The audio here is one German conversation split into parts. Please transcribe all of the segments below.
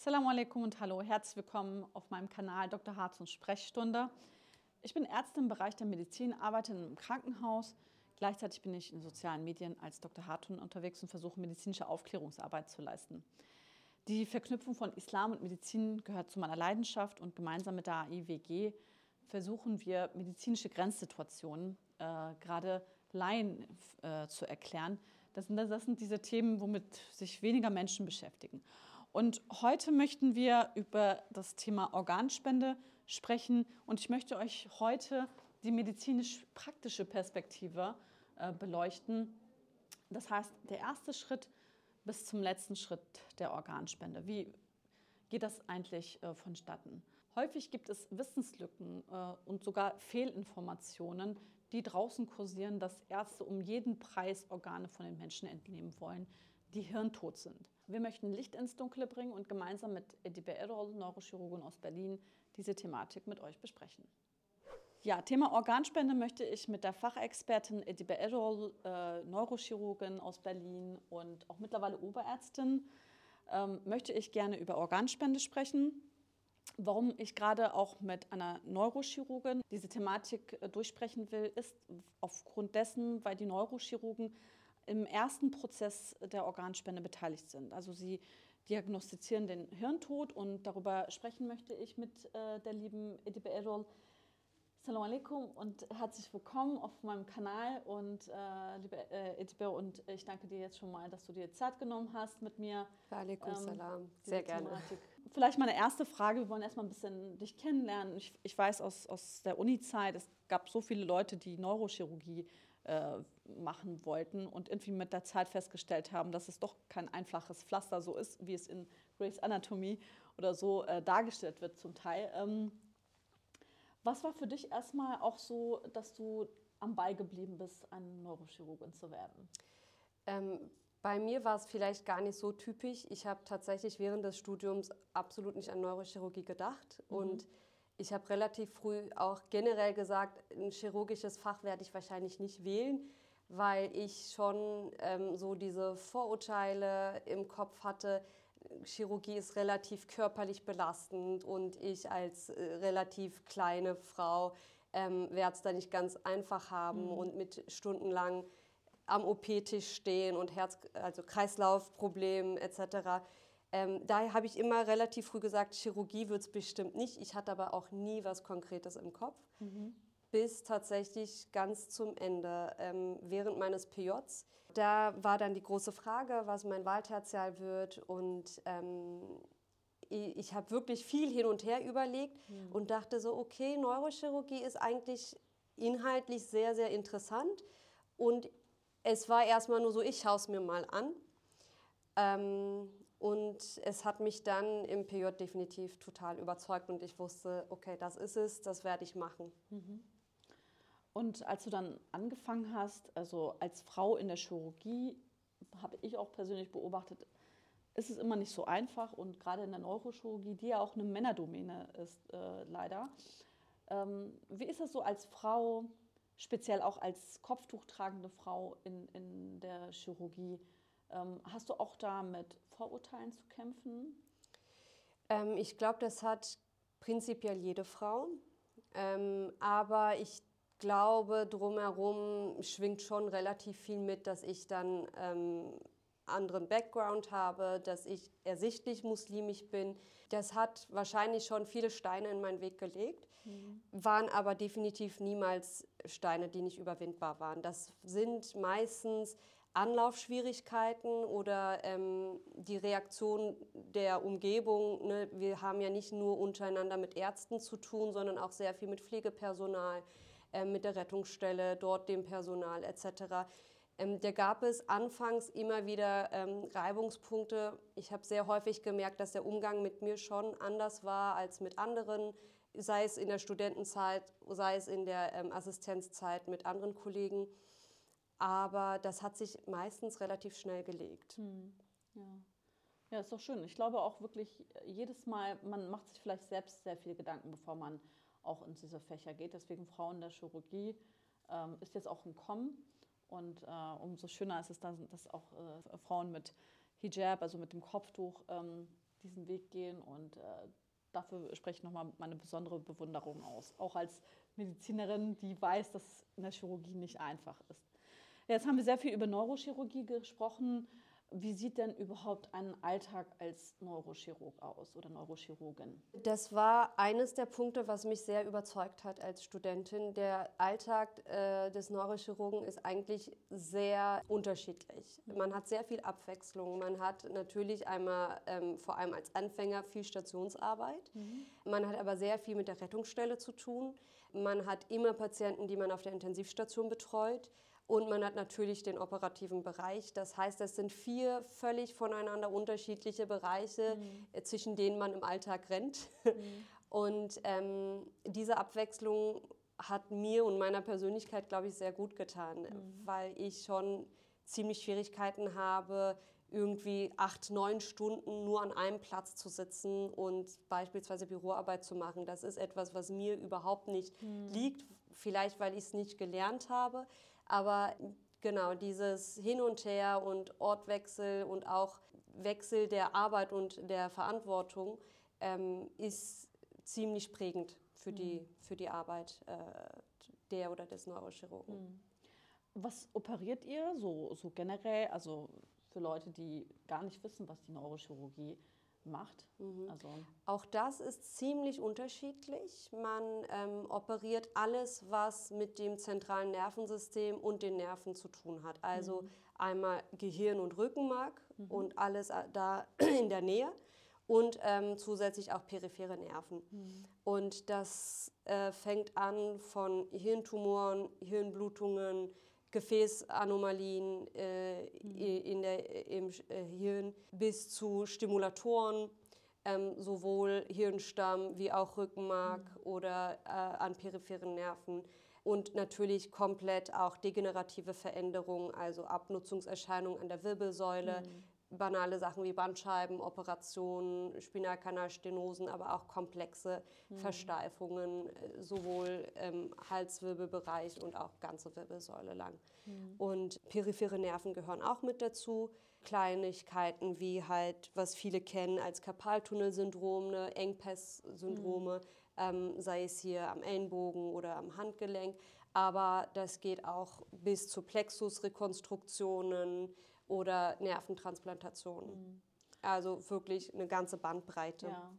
Assalamu alaikum und hallo, herzlich willkommen auf meinem Kanal Dr. Harz und Sprechstunde. Ich bin Ärztin im Bereich der Medizin, arbeite im Krankenhaus. Gleichzeitig bin ich in sozialen Medien als Dr. Hartun unterwegs und versuche medizinische Aufklärungsarbeit zu leisten. Die Verknüpfung von Islam und Medizin gehört zu meiner Leidenschaft und gemeinsam mit der AIWG versuchen wir medizinische Grenzsituationen, äh, gerade Laien äh, zu erklären. Das sind, das sind diese Themen, womit sich weniger Menschen beschäftigen. Und heute möchten wir über das Thema Organspende sprechen und ich möchte euch heute die medizinisch-praktische Perspektive äh, beleuchten. Das heißt, der erste Schritt bis zum letzten Schritt der Organspende. Wie geht das eigentlich äh, vonstatten? Häufig gibt es Wissenslücken äh, und sogar Fehlinformationen, die draußen kursieren, dass Ärzte um jeden Preis Organe von den Menschen entnehmen wollen, die hirntot sind. Wir möchten Licht ins Dunkle bringen und gemeinsam mit Edibe Errol, Neurochirurgin aus Berlin, diese Thematik mit euch besprechen. Ja, Thema Organspende möchte ich mit der Fachexpertin Edibe Errol, äh, Neurochirurgin aus Berlin und auch mittlerweile Oberärztin, ähm, möchte ich gerne über Organspende sprechen. Warum ich gerade auch mit einer Neurochirurgin diese Thematik äh, durchsprechen will, ist aufgrund dessen, weil die Neurochirurgen im ersten Prozess der Organspende beteiligt sind. Also sie diagnostizieren den Hirntod und darüber sprechen möchte ich mit äh, der lieben Edibe Errol. Assalamu alaikum und herzlich willkommen auf meinem Kanal und äh, liebe äh, Edibe und ich danke dir jetzt schon mal, dass du dir Zeit genommen hast mit mir. Alaikum ähm, salam, sehr gerne. Thematik. Vielleicht meine erste Frage, wir wollen erstmal ein bisschen dich kennenlernen. Ich, ich weiß aus, aus der Uni-Zeit, es gab so viele Leute, die Neurochirurgie äh, machen wollten und irgendwie mit der Zeit festgestellt haben, dass es doch kein einfaches Pflaster so ist, wie es in Grey's Anatomy oder so äh, dargestellt wird zum Teil. Ähm, was war für dich erstmal auch so, dass du am Ball geblieben bist, eine Neurochirurgin zu werden? Ähm, bei mir war es vielleicht gar nicht so typisch. Ich habe tatsächlich während des Studiums absolut nicht an Neurochirurgie gedacht mhm. und ich habe relativ früh auch generell gesagt, ein chirurgisches Fach werde ich wahrscheinlich nicht wählen, weil ich schon ähm, so diese Vorurteile im Kopf hatte. Chirurgie ist relativ körperlich belastend und ich als äh, relativ kleine Frau ähm, werde es da nicht ganz einfach haben mhm. und mit stundenlang am OP-Tisch stehen und Herz, also Kreislaufproblemen etc. Ähm, daher habe ich immer relativ früh gesagt, Chirurgie wird es bestimmt nicht. Ich hatte aber auch nie was Konkretes im Kopf. Mhm. Bis tatsächlich ganz zum Ende, ähm, während meines PJs. Da war dann die große Frage, was mein Wahltertial wird. Und ähm, ich, ich habe wirklich viel hin und her überlegt mhm. und dachte so, okay, Neurochirurgie ist eigentlich inhaltlich sehr, sehr interessant. Und es war erstmal nur so, ich schaue es mir mal an. Ähm, und es hat mich dann im PJ definitiv total überzeugt und ich wusste, okay, das ist es, das werde ich machen. Mhm. Und als du dann angefangen hast, also als Frau in der Chirurgie, habe ich auch persönlich beobachtet, ist es immer nicht so einfach und gerade in der Neurochirurgie, die ja auch eine Männerdomäne ist, äh, leider. Ähm, wie ist es so als Frau, speziell auch als Kopftuch tragende Frau in, in der Chirurgie? Ähm, hast du auch da mit Vorurteilen zu kämpfen? Ähm, ich glaube, das hat prinzipiell jede Frau. Ähm, aber ich glaube, drumherum schwingt schon relativ viel mit, dass ich dann ähm, anderen Background habe, dass ich ersichtlich muslimisch bin. Das hat wahrscheinlich schon viele Steine in meinen Weg gelegt, mhm. waren aber definitiv niemals Steine, die nicht überwindbar waren. Das sind meistens Anlaufschwierigkeiten oder ähm, die Reaktion der Umgebung. Ne? Wir haben ja nicht nur untereinander mit Ärzten zu tun, sondern auch sehr viel mit Pflegepersonal, äh, mit der Rettungsstelle, dort dem Personal etc. Ähm, da gab es anfangs immer wieder ähm, Reibungspunkte. Ich habe sehr häufig gemerkt, dass der Umgang mit mir schon anders war als mit anderen, sei es in der Studentenzeit, sei es in der ähm, Assistenzzeit mit anderen Kollegen. Aber das hat sich meistens relativ schnell gelegt. Hm. Ja. ja, ist doch schön. Ich glaube auch wirklich jedes Mal, man macht sich vielleicht selbst sehr viele Gedanken, bevor man auch in diese Fächer geht. Deswegen Frauen der Chirurgie ähm, ist jetzt auch ein Kommen. Und äh, umso schöner ist es dann, dass auch äh, Frauen mit Hijab, also mit dem Kopftuch, ähm, diesen Weg gehen und äh, dafür spreche ich nochmal meine besondere Bewunderung aus. Auch als Medizinerin, die weiß, dass in der Chirurgie nicht einfach ist. Jetzt haben wir sehr viel über Neurochirurgie gesprochen. Wie sieht denn überhaupt ein Alltag als Neurochirurg aus oder Neurochirurgin? Das war eines der Punkte, was mich sehr überzeugt hat als Studentin. Der Alltag äh, des Neurochirurgen ist eigentlich sehr unterschiedlich. Man hat sehr viel Abwechslung. Man hat natürlich einmal ähm, vor allem als Anfänger viel Stationsarbeit. Mhm. Man hat aber sehr viel mit der Rettungsstelle zu tun. Man hat immer Patienten, die man auf der Intensivstation betreut. Und man hat natürlich den operativen Bereich. Das heißt, es sind vier völlig voneinander unterschiedliche Bereiche, mhm. Äh, zwischen denen man im Alltag rennt. Mhm. Und ähm, diese Abwechslung hat mir und meiner Persönlichkeit, glaube ich, sehr gut getan, mhm. weil ich schon ziemlich Schwierigkeiten habe, irgendwie acht, neun Stunden nur an einem Platz zu sitzen und beispielsweise Büroarbeit zu machen. Das ist etwas, was mir überhaupt nicht mhm. liegt, vielleicht weil ich es nicht gelernt habe. Aber genau dieses Hin und Her und Ortwechsel und auch Wechsel der Arbeit und der Verantwortung ähm, ist ziemlich prägend für, die, mhm. für die Arbeit äh, der oder des Neurochirurgen. Mhm. Was operiert ihr so, so generell, also für Leute, die gar nicht wissen, was die Neurochirurgie ist? Macht. Mhm. Also Auch das ist ziemlich unterschiedlich. Man ähm, operiert alles, was mit dem zentralen Nervensystem und den Nerven zu tun hat. Also mhm. einmal Gehirn und Rückenmark mhm. und alles äh, da in der Nähe und ähm, zusätzlich auch periphere Nerven. Mhm. Und das äh, fängt an von Hirntumoren, Hirnblutungen, Gefäßanomalien äh, mhm. in der, im äh, Hirn bis zu Stimulatoren, ähm, sowohl Hirnstamm wie auch Rückenmark mhm. oder äh, an peripheren Nerven. Und natürlich komplett auch degenerative Veränderungen, also Abnutzungserscheinungen an der Wirbelsäule, mhm banale Sachen wie Bandscheiben, Operationen, Spinalkanalstenosen, aber auch komplexe mhm. Versteifungen, äh, sowohl im Halswirbelbereich und auch ganze Wirbelsäule lang. Mhm. Und periphere Nerven gehören auch mit dazu. Kleinigkeiten wie halt, was viele kennen als Karpaltunnelsyndrom, ne, Engpass-Syndrome, mhm. ähm, sei es hier am Ellenbogen oder am Handgelenk. Aber das geht auch bis zu Plexusrekonstruktionen, oder Nerventransplantationen. Mhm. Also wirklich eine ganze Bandbreite. Ja.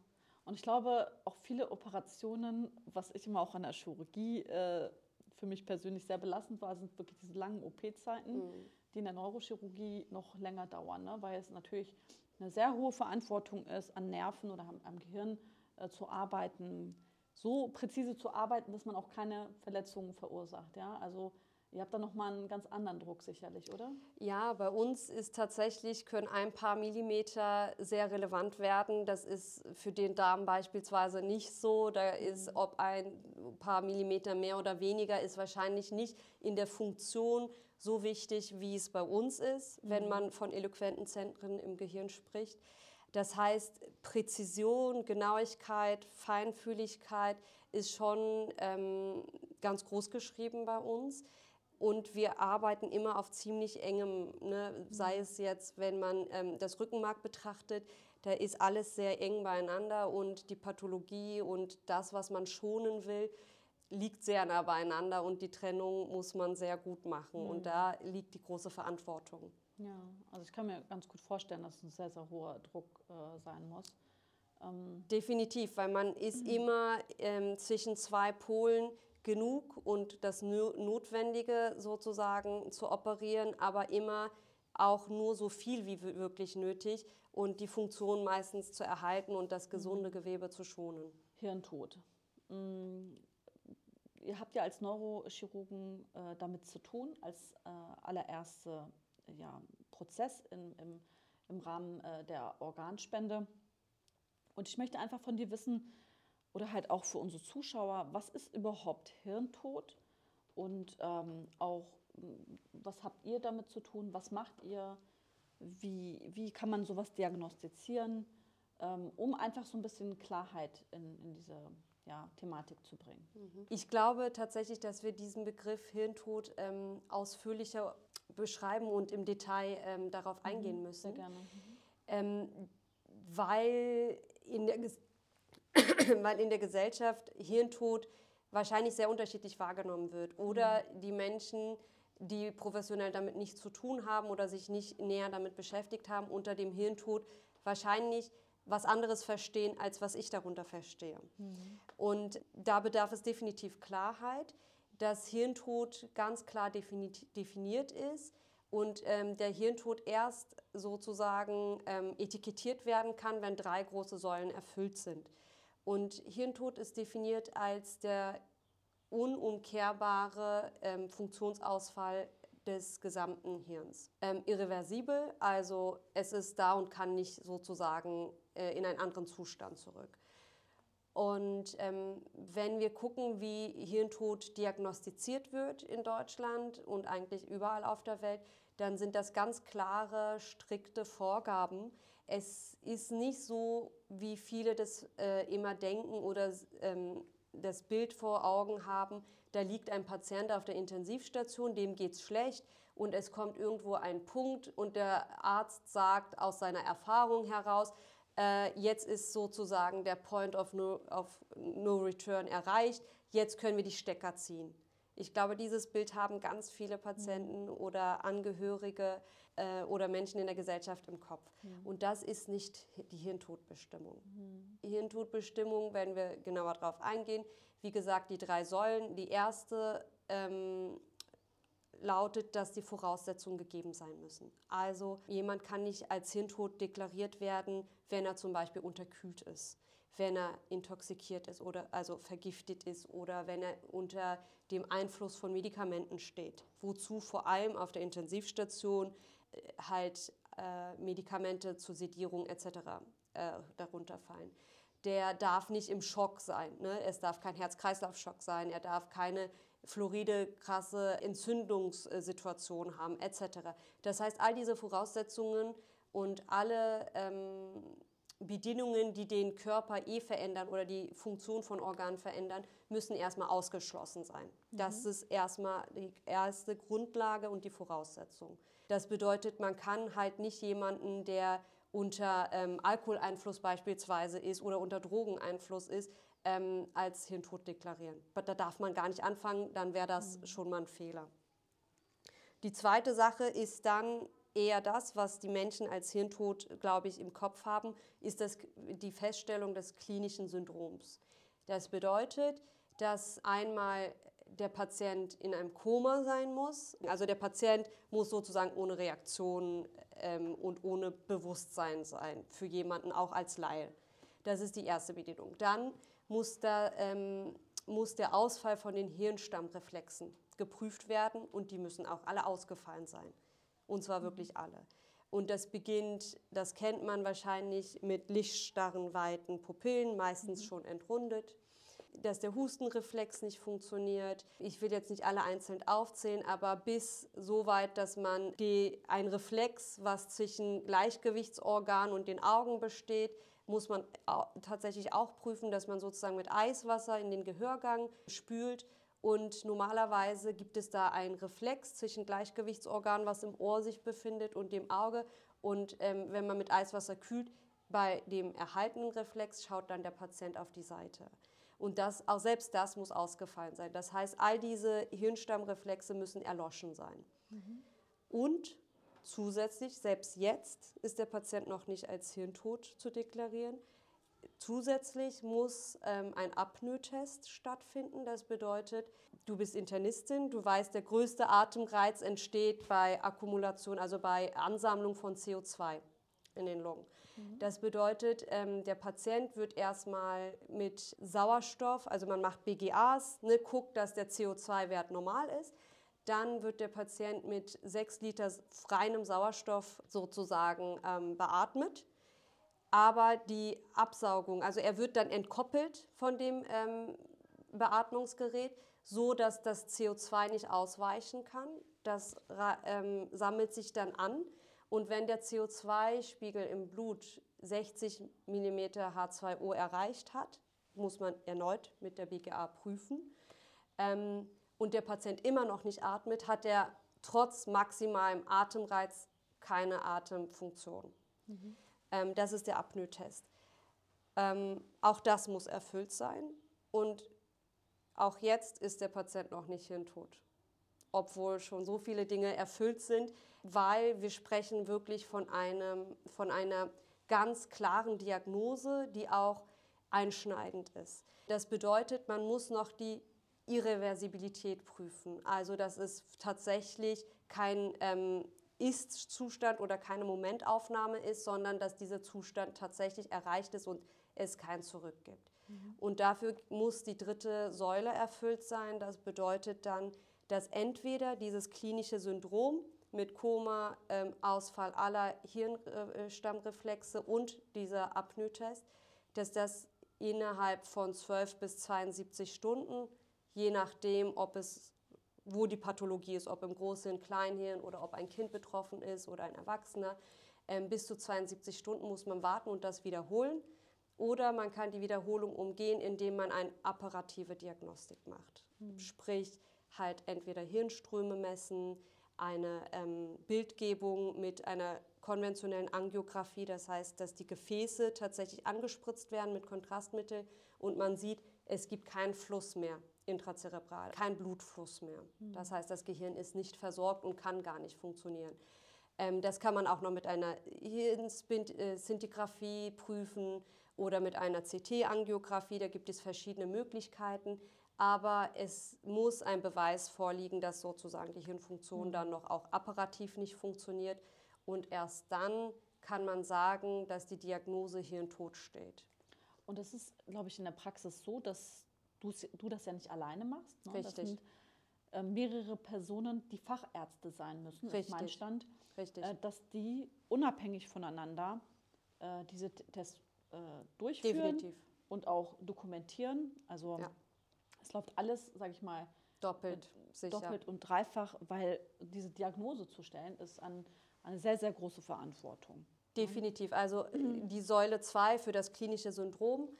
Und ich glaube, auch viele Operationen, was ich immer auch an der Chirurgie äh, für mich persönlich sehr belastend war, sind wirklich diese langen OP-Zeiten, mhm. die in der Neurochirurgie noch länger dauern, ne? weil es natürlich eine sehr hohe Verantwortung ist, an Nerven oder am, am Gehirn äh, zu arbeiten, so präzise zu arbeiten, dass man auch keine Verletzungen verursacht. Ja? Also Ihr habt da nochmal einen ganz anderen Druck sicherlich, oder? Ja, bei uns ist tatsächlich, können ein paar Millimeter sehr relevant werden. Das ist für den Darm beispielsweise nicht so. Da ist, mhm. ob ein paar Millimeter mehr oder weniger, ist wahrscheinlich nicht in der Funktion so wichtig, wie es bei uns ist, mhm. wenn man von eloquenten Zentren im Gehirn spricht. Das heißt, Präzision, Genauigkeit, Feinfühligkeit ist schon ähm, ganz groß geschrieben bei uns. Und wir arbeiten immer auf ziemlich engem, ne? sei es jetzt, wenn man ähm, das Rückenmark betrachtet, da ist alles sehr eng beieinander und die Pathologie und das, was man schonen will, liegt sehr nah beieinander und die Trennung muss man sehr gut machen. Mhm. Und da liegt die große Verantwortung. Ja, also ich kann mir ganz gut vorstellen, dass es ein sehr, sehr hoher Druck äh, sein muss. Ähm Definitiv, weil man ist mhm. immer ähm, zwischen zwei Polen, genug und das Notwendige sozusagen zu operieren, aber immer auch nur so viel wie wirklich nötig und die Funktion meistens zu erhalten und das gesunde mhm. Gewebe zu schonen. Hirntod. Mm, ihr habt ja als Neurochirurgen äh, damit zu tun, als äh, allererster ja, Prozess in, im, im Rahmen äh, der Organspende. Und ich möchte einfach von dir wissen, oder halt auch für unsere Zuschauer, was ist überhaupt Hirntod und ähm, auch, was habt ihr damit zu tun, was macht ihr, wie, wie kann man sowas diagnostizieren, ähm, um einfach so ein bisschen Klarheit in, in diese ja, Thematik zu bringen. Mhm. Ich glaube tatsächlich, dass wir diesen Begriff Hirntod ähm, ausführlicher beschreiben und im Detail ähm, darauf mhm, eingehen müssen. Sehr gerne. Mhm. Ähm, weil in der, weil in der Gesellschaft Hirntod wahrscheinlich sehr unterschiedlich wahrgenommen wird. Oder mhm. die Menschen, die professionell damit nichts zu tun haben oder sich nicht näher damit beschäftigt haben, unter dem Hirntod wahrscheinlich was anderes verstehen, als was ich darunter verstehe. Mhm. Und da bedarf es definitiv Klarheit, dass Hirntod ganz klar definiert ist und ähm, der Hirntod erst sozusagen ähm, etikettiert werden kann, wenn drei große Säulen erfüllt sind. Und Hirntod ist definiert als der unumkehrbare ähm, Funktionsausfall des gesamten Hirns. Ähm, irreversibel, also es ist da und kann nicht sozusagen äh, in einen anderen Zustand zurück. Und ähm, wenn wir gucken, wie Hirntod diagnostiziert wird in Deutschland und eigentlich überall auf der Welt, dann sind das ganz klare, strikte Vorgaben. Es ist nicht so, wie viele das äh, immer denken oder ähm, das Bild vor Augen haben, da liegt ein Patient auf der Intensivstation, dem geht es schlecht und es kommt irgendwo ein Punkt und der Arzt sagt aus seiner Erfahrung heraus, äh, jetzt ist sozusagen der Point of no, of no Return erreicht, jetzt können wir die Stecker ziehen. Ich glaube, dieses Bild haben ganz viele Patienten mhm. oder Angehörige äh, oder Menschen in der Gesellschaft im Kopf. Mhm. Und das ist nicht die Hirntodbestimmung. Mhm. Hirntodbestimmung, wenn wir genauer darauf eingehen, wie gesagt, die drei Säulen. Die erste ähm, lautet, dass die Voraussetzungen gegeben sein müssen. Also jemand kann nicht als Hirntod deklariert werden, wenn er zum Beispiel unterkühlt ist, wenn er intoxikiert ist oder also vergiftet ist oder wenn er unter dem Einfluss von Medikamenten steht, wozu vor allem auf der Intensivstation äh, halt äh, Medikamente zur Sedierung etc. Äh, darunter fallen. Der darf nicht im Schock sein. Ne? Es darf kein Herz-Kreislauf-Schock sein. Er darf keine Floride krasse Entzündungssituation haben etc. Das heißt, all diese Voraussetzungen und alle ähm, Bedingungen, die den Körper eh verändern oder die Funktion von Organen verändern, müssen erstmal ausgeschlossen sein. Mhm. Das ist erstmal die erste Grundlage und die Voraussetzung. Das bedeutet, man kann halt nicht jemanden, der unter ähm, Alkoholeinfluss beispielsweise ist oder unter Drogeneinfluss ist, ähm, als Hirntod deklarieren. Da darf man gar nicht anfangen, dann wäre das mhm. schon mal ein Fehler. Die zweite Sache ist dann eher das, was die Menschen als Hirntod, glaube ich, im Kopf haben, ist das, die Feststellung des klinischen Syndroms. Das bedeutet, dass einmal der Patient in einem Koma sein muss. Also der Patient muss sozusagen ohne Reaktion ähm, und ohne Bewusstsein sein, für jemanden auch als Laie. Das ist die erste Bedingung. Dann muss der, ähm, muss der Ausfall von den Hirnstammreflexen geprüft werden und die müssen auch alle ausgefallen sein. Und zwar wirklich mhm. alle. Und das beginnt, das kennt man wahrscheinlich mit lichtstarren, weiten Pupillen, meistens mhm. schon entrundet. Dass der Hustenreflex nicht funktioniert. Ich will jetzt nicht alle einzeln aufzählen, aber bis so weit, dass man die, ein Reflex, was zwischen Gleichgewichtsorgan und den Augen besteht, muss man tatsächlich auch prüfen, dass man sozusagen mit Eiswasser in den Gehörgang spült. Und normalerweise gibt es da einen Reflex zwischen Gleichgewichtsorgan, was im Ohr sich befindet, und dem Auge. Und ähm, wenn man mit Eiswasser kühlt, bei dem erhaltenen Reflex schaut dann der Patient auf die Seite. Und das, auch selbst das muss ausgefallen sein. Das heißt, all diese Hirnstammreflexe müssen erloschen sein. Mhm. Und Zusätzlich, selbst jetzt ist der Patient noch nicht als Hirntod zu deklarieren. Zusätzlich muss ähm, ein Apnoe-Test stattfinden. Das bedeutet, du bist Internistin, du weißt, der größte Atemreiz entsteht bei Akkumulation, also bei Ansammlung von CO2 in den Lungen. Mhm. Das bedeutet, ähm, der Patient wird erstmal mit Sauerstoff, also man macht BGAs, ne, guckt, dass der CO2-Wert normal ist. Dann wird der Patient mit 6 Liter reinem Sauerstoff sozusagen ähm, beatmet. Aber die Absaugung, also er wird dann entkoppelt von dem ähm, Beatmungsgerät, so dass das CO2 nicht ausweichen kann. Das ähm, sammelt sich dann an. Und wenn der CO2-Spiegel im Blut 60 mm H2O erreicht hat, muss man erneut mit der BGA prüfen. Ähm, und der Patient immer noch nicht atmet, hat er trotz maximalem Atemreiz keine Atemfunktion. Mhm. Ähm, das ist der Apnoe-Test. Ähm, auch das muss erfüllt sein und auch jetzt ist der Patient noch nicht hirntot, obwohl schon so viele Dinge erfüllt sind, weil wir sprechen wirklich von, einem, von einer ganz klaren Diagnose, die auch einschneidend ist. Das bedeutet, man muss noch die Irreversibilität prüfen. Also dass es tatsächlich kein ähm, Ist-Zustand oder keine Momentaufnahme ist, sondern dass dieser Zustand tatsächlich erreicht ist und es kein Zurück gibt. Mhm. Und dafür muss die dritte Säule erfüllt sein. Das bedeutet dann, dass entweder dieses klinische Syndrom mit Koma, ähm, Ausfall aller Hirnstammreflexe und dieser Apnoe-Test, dass das innerhalb von 12 bis 72 Stunden, je nachdem, ob es, wo die Pathologie ist, ob im Großhirn, Kleinhirn oder ob ein Kind betroffen ist oder ein Erwachsener, ähm, bis zu 72 Stunden muss man warten und das wiederholen. Oder man kann die Wiederholung umgehen, indem man eine apparative Diagnostik macht. Mhm. Sprich, halt entweder Hirnströme messen, eine ähm, Bildgebung mit einer konventionellen Angiografie, das heißt, dass die Gefäße tatsächlich angespritzt werden mit Kontrastmittel und man sieht, es gibt keinen Fluss mehr intrazerebral, kein Blutfluss mehr. Mhm. Das heißt, das Gehirn ist nicht versorgt und kann gar nicht funktionieren. Ähm, das kann man auch noch mit einer Hirnszintigraphie prüfen oder mit einer CT-Angiografie. Da gibt es verschiedene Möglichkeiten aber es muss ein Beweis vorliegen, dass sozusagen die Hirnfunktion mhm. dann noch auch apparativ nicht funktioniert und erst dann kann man sagen, dass die Diagnose Hirntod steht. Und das ist, glaube ich, in der Praxis so, dass du, du das ja nicht alleine machst. Ne? Richtig. Das sind äh, mehrere Personen, die Fachärzte sein müssen, Richtig. ist mein Stand. Richtig. Äh, dass die unabhängig voneinander äh, diese Tests äh, durchführen Definitiv. und auch dokumentieren. Also ja. Es läuft alles, sage ich mal, doppelt, doppelt und dreifach, weil diese Diagnose zu stellen, ist an, eine sehr, sehr große Verantwortung. Definitiv. Also mhm. die Säule 2 für das klinische Syndrom ähm,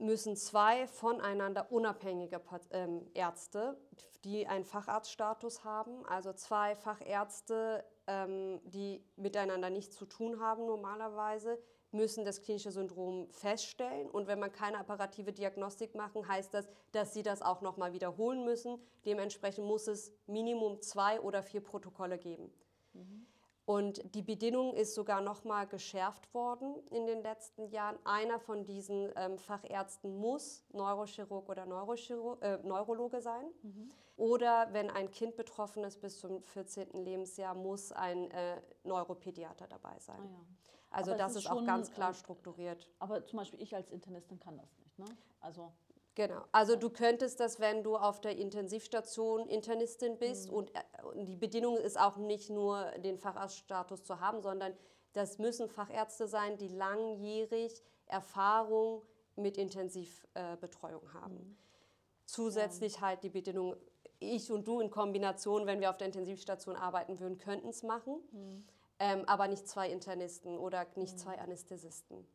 müssen zwei voneinander unabhängige ähm, Ärzte, die einen Facharztstatus haben, also zwei Fachärzte, ähm, die miteinander nichts zu tun haben normalerweise, müssen das klinische Syndrom feststellen. Und wenn man keine apparative Diagnostik machen, heißt das, dass sie das auch nochmal wiederholen müssen. Dementsprechend muss es Minimum zwei oder vier Protokolle geben. Mhm. Und die Bedingung ist sogar nochmal geschärft worden in den letzten Jahren. Einer von diesen ähm, Fachärzten muss Neurochirurg oder Neurochirurg, äh, Neurologe sein. Mhm. Oder wenn ein Kind betroffen ist bis zum 14. Lebensjahr, muss ein äh, Neuropädiater dabei sein. Ah, ja. Also aber das ist, ist auch ganz klar äh, strukturiert. Aber zum Beispiel ich als Internistin kann das nicht. Ne? Also Genau. Also du könntest das, wenn du auf der Intensivstation Internistin bist mhm. und, äh, und, die Bedingung ist auch nicht nur den Facharztstatus zu haben, sondern das müssen Fachärzte sein, die langjährig Erfahrung mit Intensivbetreuung äh, haben. Mhm. Zusätzlich ja. halt die Bedingung, ich und du in Kombination, wenn wir auf der Intensivstation arbeiten würden, könnten es machen. Mhm ähm, aber nicht zwei Internisten oder nicht mhm. zwei Anästhesisten.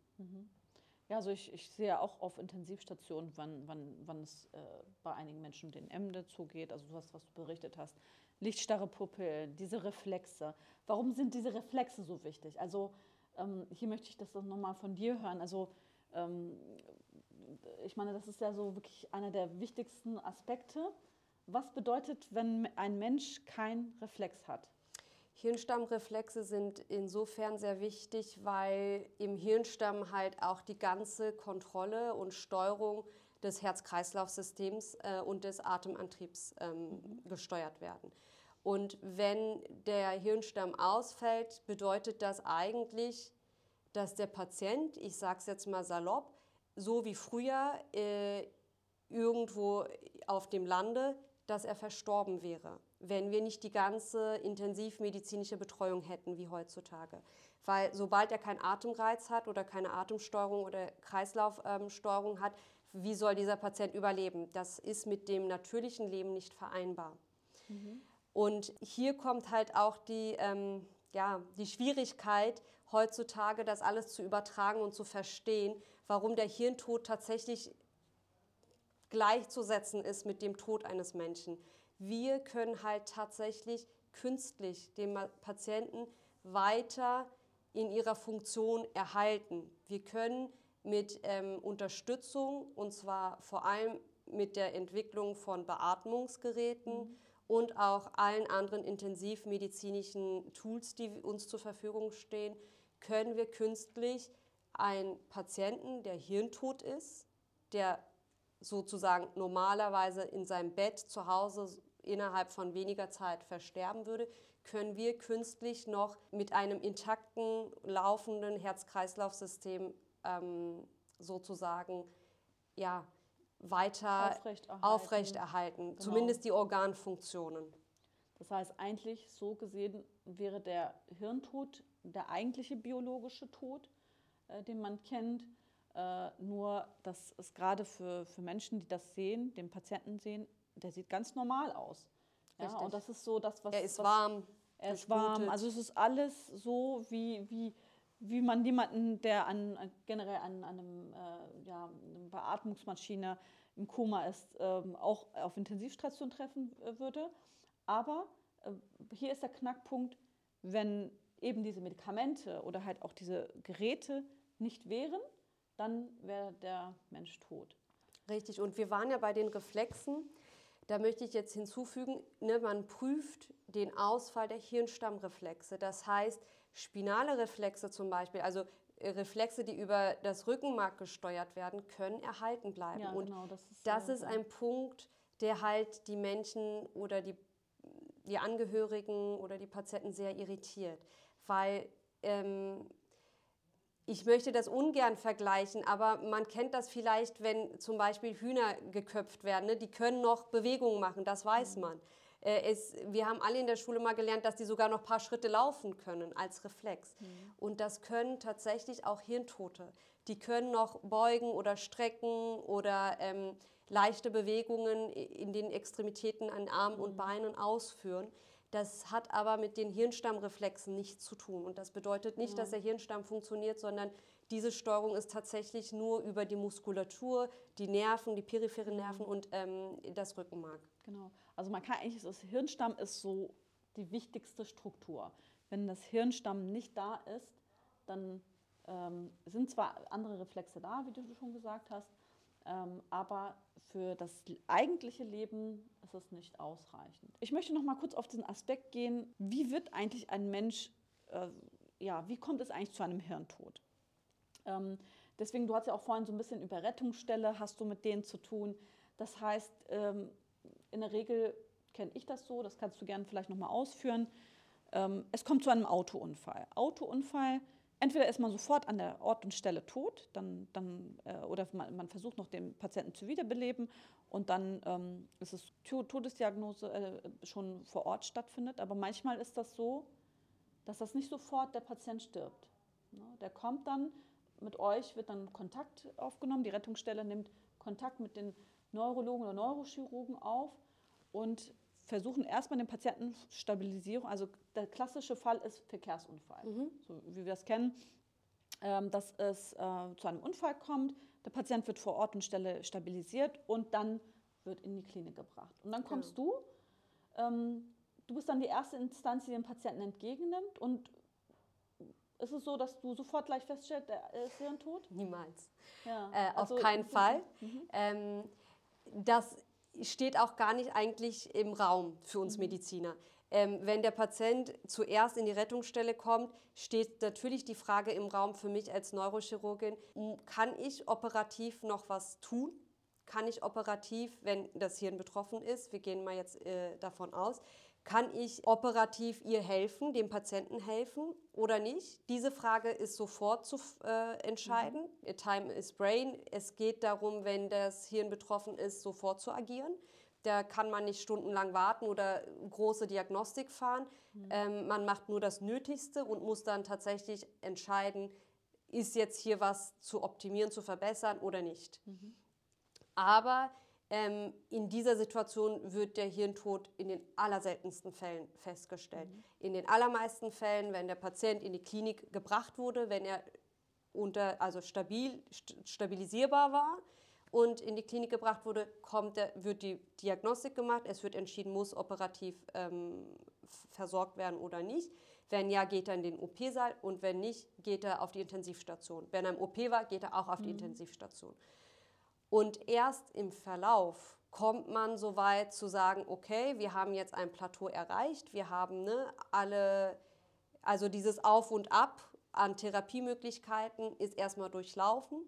Ja, also ich, ich sehe auch auf Intensivstationen, wann, wann, wann es äh, bei einigen Menschen den Emde zugeht, also was, was du berichtet hast. Lichtstarre Pupillen, diese Reflexe. Warum sind diese Reflexe so wichtig? Also ähm, hier möchte ich das nochmal von dir hören. Also ähm, ich meine, das ist ja so wirklich einer der wichtigsten Aspekte. Was bedeutet, wenn ein Mensch keinen Reflex hat? Hirnstammreflexe sind insofern sehr wichtig, weil im Hirnstamm halt auch die ganze Kontrolle und Steuerung des Herz-Kreislauf-Systems äh, und des Atemantriebs ähm, gesteuert werden. Und wenn der Hirnstamm ausfällt, bedeutet das eigentlich, dass der Patient, ich sage es jetzt mal salopp, so wie früher äh, irgendwo auf dem Lande, dass er verstorben wäre wenn wir nicht die ganze intensivmedizinische Betreuung hätten wie heutzutage. Weil sobald er keinen Atemreiz hat oder keine Atemsteuerung oder Kreislaufsteuerung hat, wie soll dieser Patient überleben? Das ist mit dem natürlichen Leben nicht vereinbar. Mhm. Und hier kommt halt auch die, ähm, ja, die Schwierigkeit, heutzutage das alles zu übertragen und zu verstehen, warum der Hirntod tatsächlich gleichzusetzen ist mit dem Tod eines Menschen wir können halt tatsächlich künstlich dem Patienten weiter in ihrer Funktion erhalten. Wir können mit ähm, Unterstützung, und zwar vor allem mit der Entwicklung von Beatmungsgeräten mhm. und auch allen anderen intensivmedizinischen Tools, die uns zur Verfügung stehen, können wir künstlich einen Patienten, der hirntot ist, der sozusagen normalerweise in seinem Bett zu Hause innerhalb von weniger Zeit versterben würde, können wir künstlich noch mit einem intakten, laufenden Herz-Kreislauf-System ähm, sozusagen ja, weiter aufrechterhalten, aufrechterhalten genau. zumindest die Organfunktionen. Das heißt, eigentlich so gesehen wäre der Hirntod der eigentliche biologische Tod, äh, den man kennt. Äh, nur, dass es gerade für, für Menschen, die das sehen, den Patienten sehen, der sieht ganz normal aus. Ja, und das ist so das, was. Er ist was, warm. Er ist warm. Also es ist alles so, wie, wie, wie man jemanden, der an, generell an, an einem, äh, ja, einer Beatmungsmaschine im Koma ist, ähm, auch auf Intensivstation treffen äh, würde. Aber äh, hier ist der Knackpunkt, wenn eben diese Medikamente oder halt auch diese Geräte nicht wären, dann wäre der Mensch tot. Richtig, und wir waren ja bei den Reflexen. Da möchte ich jetzt hinzufügen, ne, man prüft den Ausfall der Hirnstammreflexe. Das heißt, spinale Reflexe zum Beispiel, also äh, Reflexe, die über das Rückenmark gesteuert werden, können erhalten bleiben. Ja, und genau, das ist, das ist ein Punkt, der halt die Menschen oder die, die Angehörigen oder die Patienten sehr irritiert. Weil ähm, ich möchte das ungern vergleichen, aber man kennt das vielleicht, wenn zum Beispiel Hühner geköpft werden. Ne? Die können noch Bewegungen machen, das weiß mhm. man. Äh, es, wir haben alle in der Schule mal gelernt, dass die sogar noch ein paar Schritte laufen können als Reflex. Mhm. Und das können tatsächlich auch Hirntote. Die können noch beugen oder strecken oder ähm, leichte Bewegungen in den Extremitäten an Armen mhm. und Beinen ausführen. Das hat aber mit den Hirnstammreflexen nichts zu tun. Und das bedeutet nicht, ja. dass der Hirnstamm funktioniert, sondern diese Steuerung ist tatsächlich nur über die Muskulatur, die Nerven, die peripheren Nerven und ähm, das Rückenmark. Genau. Also man kann eigentlich, das Hirnstamm ist so die wichtigste Struktur. Wenn das Hirnstamm nicht da ist, dann ähm, sind zwar andere Reflexe da, wie du schon gesagt hast, ähm, aber für das eigentliche Leben ist es nicht ausreichend. Ich möchte noch mal kurz auf diesen Aspekt gehen, wie wird eigentlich ein Mensch, äh, ja, wie kommt es eigentlich zu einem Hirntod? Ähm, deswegen, du hast ja auch vorhin so ein bisschen über Rettungsstelle, hast du mit denen zu tun. Das heißt, ähm, in der Regel kenne ich das so, das kannst du gerne vielleicht noch mal ausführen. Ähm, es kommt zu einem Autounfall. Autounfall entweder ist man sofort an der Ort und Stelle tot, dann, dann, äh, oder man, man, versucht noch den Patienten zu wiederbeleben und dann ähm, ist es Todesdiagnose äh, schon vor Ort stattfindet. Aber manchmal ist das so, dass das nicht sofort der Patient stirbt. Ne? Der kommt dann, mit euch wird dann Kontakt aufgenommen, die Rettungsstelle nimmt Kontakt mit den Neurologen oder Neurochirurgen auf und versuchen erstmal den Patienten Stabilisierung, also der klassische Fall ist Verkehrsunfall, mhm. so wie wir das kennen, ähm, dass es äh, zu einem Unfall kommt, der Patient wird vor Ort und Stelle stabilisiert und dann wird in die Klinik gebracht. Und dann kommst ja. du, ähm, du bist dann die erste Instanz, die den Patienten entgegennimmt und ist es so, dass du sofort gleich feststellst, der ist hirntot? Niemals. Ja. Äh, also, auf keinen Fall. Mhm. Ähm, das steht auch gar nicht eigentlich im Raum für uns mhm. Mediziner. Ähm, wenn der Patient zuerst in die Rettungsstelle kommt, steht natürlich die Frage im Raum für mich als Neurochirurgin, kann ich operativ noch was tun? Kann ich operativ, wenn das Hirn betroffen ist, wir gehen mal jetzt äh, davon aus, kann ich operativ ihr helfen, dem Patienten helfen oder nicht? Diese Frage ist sofort zu äh, entscheiden. Mhm. Time is brain. Es geht darum, wenn das Hirn betroffen ist, sofort zu agieren. Da kann man nicht stundenlang warten oder große Diagnostik fahren. Mhm. Ähm, man macht nur das Nötigste und muss dann tatsächlich entscheiden, ist jetzt hier was zu optimieren, zu verbessern oder nicht. Mhm. Aber ähm, in dieser Situation wird der Hirntod in den allerseltensten Fällen festgestellt. Mhm. In den allermeisten Fällen, wenn der Patient in die Klinik gebracht wurde, wenn er unter, also stabil, st stabilisierbar war und in die Klinik gebracht wurde, kommt der, wird die Diagnostik gemacht, es wird entschieden, muss operativ ähm, versorgt werden oder nicht. Wenn ja, geht er in den OP-Saal und wenn nicht, geht er auf die Intensivstation. Wenn er im OP war, geht er auch auf die mhm. Intensivstation. Und erst im Verlauf kommt man so weit zu sagen, okay, wir haben jetzt ein Plateau erreicht, wir haben ne, alle, also dieses Auf und Ab an Therapiemöglichkeiten ist erstmal durchlaufen.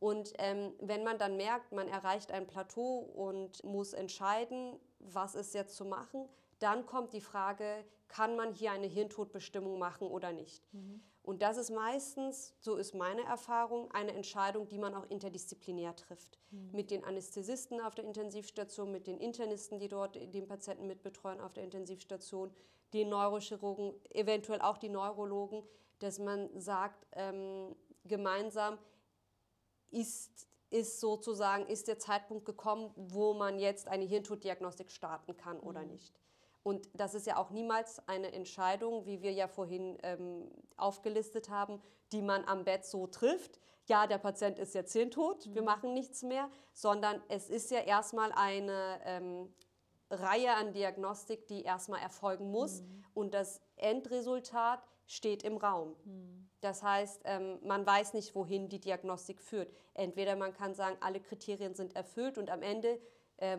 Und ähm, wenn man dann merkt, man erreicht ein Plateau und muss entscheiden, was ist jetzt zu machen, dann kommt die Frage, kann man hier eine Hirntodbestimmung machen oder nicht? Mhm. Und das ist meistens, so ist meine Erfahrung, eine Entscheidung, die man auch interdisziplinär trifft. Mhm. Mit den Anästhesisten auf der Intensivstation, mit den Internisten, die dort den Patienten mitbetreuen auf der Intensivstation, den Neurochirurgen, eventuell auch die Neurologen, dass man sagt, ähm, gemeinsam ist, ist sozusagen, ist der Zeitpunkt gekommen, wo man jetzt eine Hirntoddiagnostik starten kann oder mhm. nicht. Und das ist ja auch niemals eine Entscheidung, wie wir ja vorhin ähm, aufgelistet haben, die man am Bett so trifft. Ja, der Patient ist jetzt hirntot, mhm. wir machen nichts mehr, sondern es ist ja erstmal eine ähm, Reihe an Diagnostik, die erstmal erfolgen muss. Mhm. Und das Endresultat steht im Raum. Mhm. Das heißt, ähm, man weiß nicht, wohin die Diagnostik führt. Entweder man kann sagen, alle Kriterien sind erfüllt und am Ende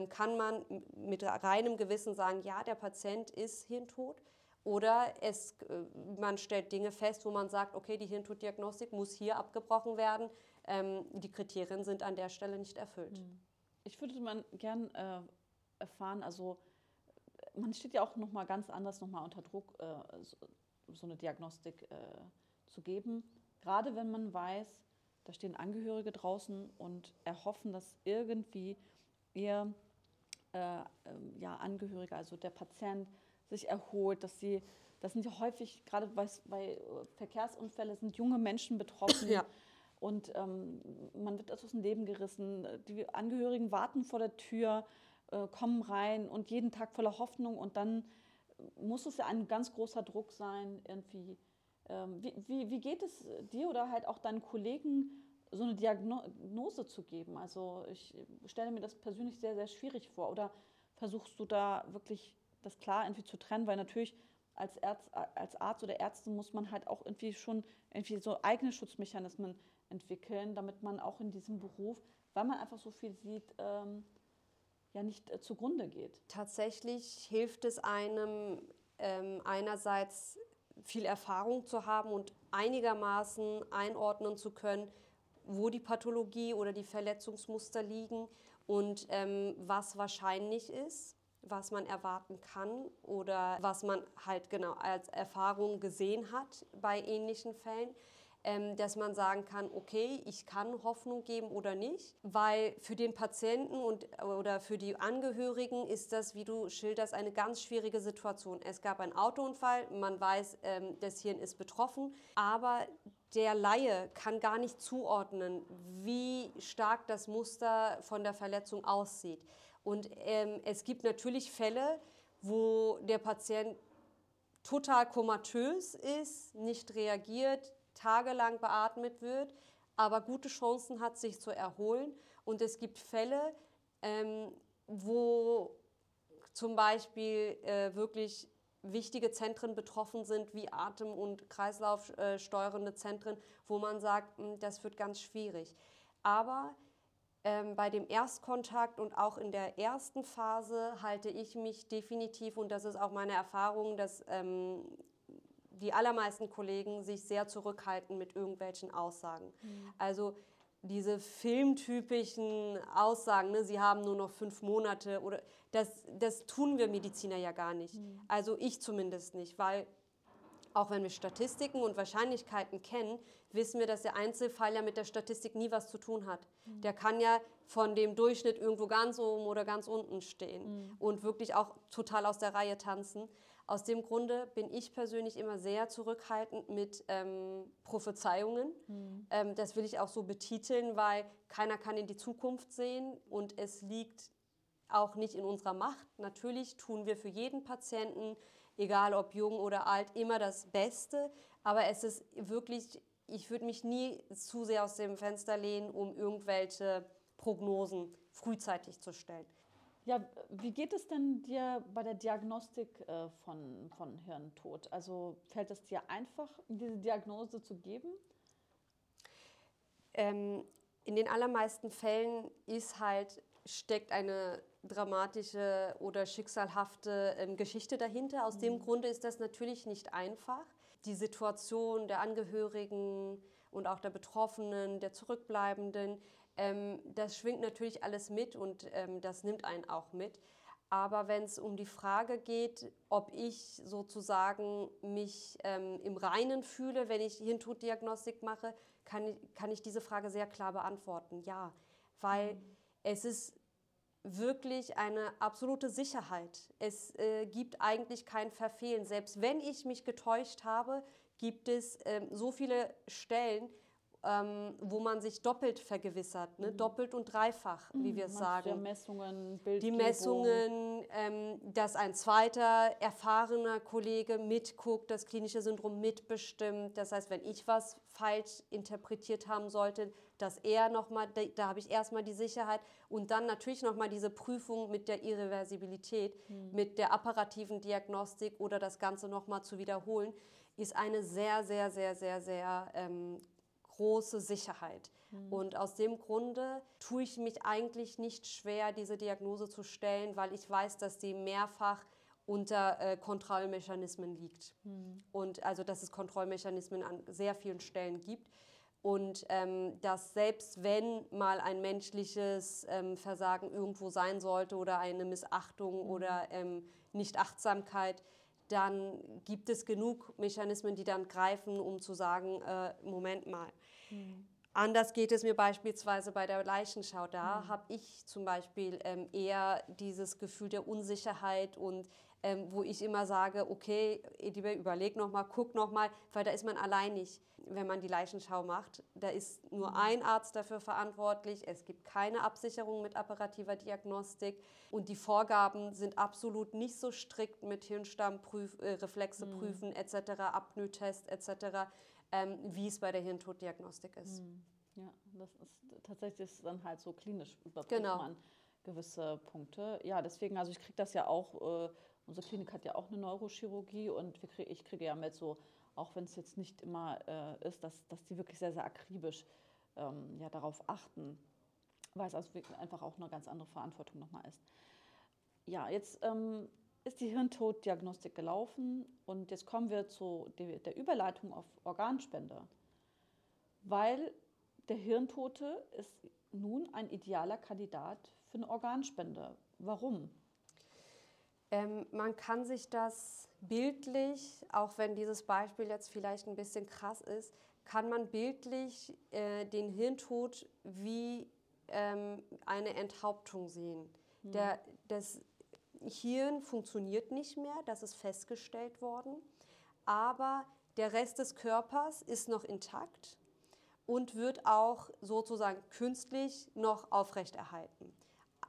kann man mit reinem Gewissen sagen, ja, der Patient ist hirntot. Oder es, äh, man stellt Dinge fest, wo man sagt, okay, die Hirntoddiagnostik muss hier abgebrochen werden. Ähm, die Kriterien sind an der Stelle nicht erfüllt. Hm. Ich würde man gern äh, erfahren, also man steht ja auch nochmal ganz anders nochmal unter Druck, äh, so, so, eine Diagnostik äh, zu geben. Gerade wenn man weiß, da stehen Angehörige draußen und erhoffen, dass irgendwie ihr äh, ähm, ja, Angehörige, also der Patient, sich erholt, dass sie, das sind ja häufig, gerade bei, bei Verkehrsunfällen sind junge Menschen betroffen. Ja. Und ähm, man wird aus dem Leben gerissen. Die Angehörigen warten vor der Tür, äh, kommen rein und jeden Tag voller Hoffnung. Und dann muss es ja ein ganz großer Druck sein, irgendwie. Ähm, wie, wie, wie geht es dir oder halt auch deinen Kollegen, so eine Diagnose zu geben. Also ich stelle mir das persönlich sehr, sehr schwierig vor. Oder versuchst du da wirklich das klar irgendwie zu trennen? Weil natürlich als, Arzt, als Arzt oder Ärztin muss man halt auch irgendwie schon irgendwie so eigene Schutzmechanismen entwickeln, damit man auch in diesem Beruf, weil man einfach so viel sieht, ähm, ja nicht äh, zugrunde geht. Tatsächlich hilft es einem ähm, einerseits viel Erfahrung zu haben und einigermaßen einordnen zu können, wo die Pathologie oder die Verletzungsmuster liegen und ähm, was wahrscheinlich ist, was man erwarten kann oder was man halt genau als Erfahrung gesehen hat bei ähnlichen Fällen ähm, dass man sagen kann, okay, ich kann Hoffnung geben oder nicht, weil für den Patienten und, oder für die Angehörigen ist das, wie du schilderst, eine ganz schwierige Situation. Es gab einen Autounfall, man weiß, ähm, das Hirn ist betroffen, aber der Laie kann gar nicht zuordnen, wie stark das Muster von der Verletzung aussieht. Und ähm, es gibt natürlich Fälle, wo der Patient total komatös ist, nicht reagiert, tagelang beatmet wird, aber gute Chancen hat, sich zu erholen. Und es gibt Fälle, ähm, wo zum Beispiel äh, wirklich wichtige Zentren betroffen sind, wie Atem- und Kreislaufsteuernde Zentren, wo man sagt, hm, das wird ganz schwierig. Aber ähm, bei dem Erstkontakt und auch in der ersten Phase halte ich mich definitiv, und das ist auch meine Erfahrung, dass ähm, die allermeisten Kollegen sich sehr zurückhalten mit irgendwelchen Aussagen. Mhm. Also diese filmtypischen Aussagen, ne, sie haben nur noch fünf Monate oder das, das tun wir Mediziner ja gar nicht. Mhm. Also ich zumindest nicht, weil auch wenn wir Statistiken und Wahrscheinlichkeiten kennen, wissen wir, dass der Einzelfall ja mit der Statistik nie was zu tun hat. Mhm. Der kann ja von dem Durchschnitt irgendwo ganz oben oder ganz unten stehen mhm. und wirklich auch total aus der Reihe tanzen. Aus dem Grunde bin ich persönlich immer sehr zurückhaltend mit ähm, Prophezeiungen. Mhm. Ähm, das will ich auch so betiteln, weil keiner kann in die Zukunft sehen und es liegt auch nicht in unserer Macht. Natürlich tun wir für jeden Patienten, egal ob jung oder alt, immer das Beste, aber es ist wirklich, ich würde mich nie zu sehr aus dem Fenster lehnen, um irgendwelche Prognosen frühzeitig zu stellen. Ja, wie geht es denn dir bei der Diagnostik äh, von, von Hirntod? Also fällt es dir einfach, diese Diagnose zu geben? Ähm, in den allermeisten Fällen ist halt, steckt eine dramatische oder schicksalhafte ähm, Geschichte dahinter. Aus mhm. dem Grunde ist das natürlich nicht einfach. Die Situation der Angehörigen und auch der Betroffenen, der Zurückbleibenden, ähm, das schwingt natürlich alles mit und ähm, das nimmt einen auch mit. Aber wenn es um die Frage geht, ob ich sozusagen mich ähm, im Reinen fühle, wenn ich Hirntoddiagnostik mache, kann ich, kann ich diese Frage sehr klar beantworten. Ja, weil mhm. es ist wirklich eine absolute Sicherheit. Es äh, gibt eigentlich kein Verfehlen. Selbst wenn ich mich getäuscht habe, gibt es äh, so viele Stellen, ähm, wo man sich doppelt vergewissert, ne? Mhm. doppelt und dreifach, wie mhm. wir es sagen. Die Messungen, Die Messungen, ähm, dass ein zweiter erfahrener Kollege mitguckt, das klinische Syndrom mitbestimmt. Das heißt, wenn ich was falsch interpretiert haben sollte, dass er nochmal, da, da habe ich erstmal die Sicherheit und dann natürlich nochmal diese Prüfung mit der Irreversibilität, mhm. mit der apparativen Diagnostik oder das Ganze nochmal zu wiederholen, ist eine sehr, sehr, sehr, sehr, sehr ähm, große Sicherheit. Mhm. Und aus dem Grunde tue ich mich eigentlich nicht schwer, diese Diagnose zu stellen, weil ich weiß, dass die mehrfach unter äh, Kontrollmechanismen liegt. Mhm. Und also, dass es Kontrollmechanismen an sehr vielen Stellen gibt. Und ähm, dass selbst wenn mal ein menschliches ähm, Versagen irgendwo sein sollte oder eine Missachtung mhm. oder ähm, Nichtachtsamkeit, dann gibt es genug Mechanismen, die dann greifen, um zu sagen, äh, Moment mal. Mhm. Anders geht es mir beispielsweise bei der Leichenschau. Da mhm. habe ich zum Beispiel ähm, eher dieses Gefühl der Unsicherheit und ähm, wo ich immer sage, okay, lieber überleg nochmal, guck nochmal, weil da ist man alleinig, wenn man die Leichenschau macht. Da ist nur mhm. ein Arzt dafür verantwortlich. Es gibt keine Absicherung mit apparativer Diagnostik und die Vorgaben sind absolut nicht so strikt mit Hirnstammmreflexe äh, prüfen mhm. etc., Apnoe-Test etc., ähm, wie es bei der Hirntoddiagnostik ist. Mhm. Ja, das ist tatsächlich dann halt so klinisch überprüft genau. man gewisse Punkte. Ja, deswegen, also ich kriege das ja auch äh, Unsere Klinik hat ja auch eine Neurochirurgie und krieg, ich kriege ja mit so, auch wenn es jetzt nicht immer äh, ist, dass, dass die wirklich sehr, sehr akribisch ähm, ja, darauf achten, weil es also einfach auch eine ganz andere Verantwortung nochmal ist. Ja, jetzt ähm, ist die Hirntoddiagnostik gelaufen und jetzt kommen wir zu der Überleitung auf Organspende, weil der Hirntote ist nun ein idealer Kandidat für eine Organspende. Warum? Ähm, man kann sich das bildlich, auch wenn dieses Beispiel jetzt vielleicht ein bisschen krass ist, kann man bildlich äh, den Hirntod wie ähm, eine Enthauptung sehen. Mhm. Der, das Hirn funktioniert nicht mehr, das ist festgestellt worden, aber der Rest des Körpers ist noch intakt und wird auch sozusagen künstlich noch aufrechterhalten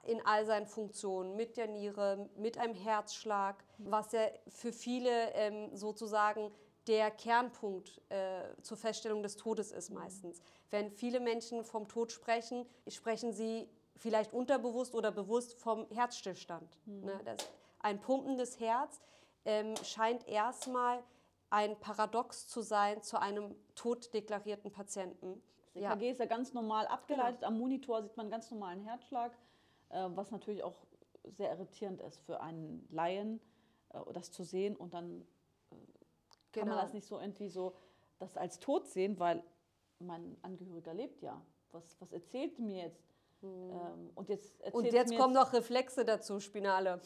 in all seinen Funktionen, mit der Niere, mit einem Herzschlag, was ja für viele ähm, sozusagen der Kernpunkt äh, zur Feststellung des Todes ist meistens. Wenn viele Menschen vom Tod sprechen, sprechen sie vielleicht unterbewusst oder bewusst vom Herzstillstand. Mhm. Ne? Das, ein pumpendes Herz ähm, scheint erstmal ein Paradox zu sein zu einem toddeklarierten Patienten. Das EKG ja. ist ja ganz normal abgeleitet. Genau. Am Monitor sieht man einen ganz normalen Herzschlag. Äh, was natürlich auch sehr irritierend ist für einen Laien, äh, das zu sehen und dann äh, kann genau. man das nicht so irgendwie so das als tot sehen, weil mein Angehöriger lebt ja. Was, was erzählt mir jetzt? Mhm. Ähm, und jetzt, und jetzt kommen jetzt, noch Reflexe dazu, Spinale.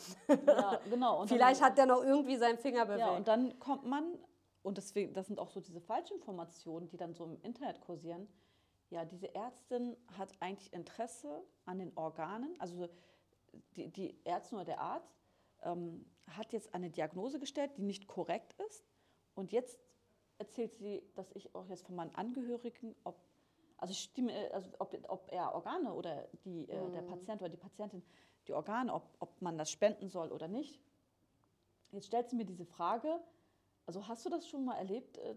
Ja, genau. Vielleicht dann, hat der noch irgendwie seinen Finger bewegt. Ja, und dann kommt man, und deswegen, das sind auch so diese Falschinformationen, die dann so im Internet kursieren, ja, diese Ärztin hat eigentlich Interesse an den Organen. Also die, die Ärztin oder der Arzt ähm, hat jetzt eine Diagnose gestellt, die nicht korrekt ist. Und jetzt erzählt sie, dass ich auch jetzt von meinen Angehörigen, ob, also, stimme, also ob, ob er Organe oder die, äh, mhm. der Patient oder die Patientin die Organe, ob, ob man das spenden soll oder nicht. Jetzt stellt sie mir diese Frage, also hast du das schon mal erlebt, äh,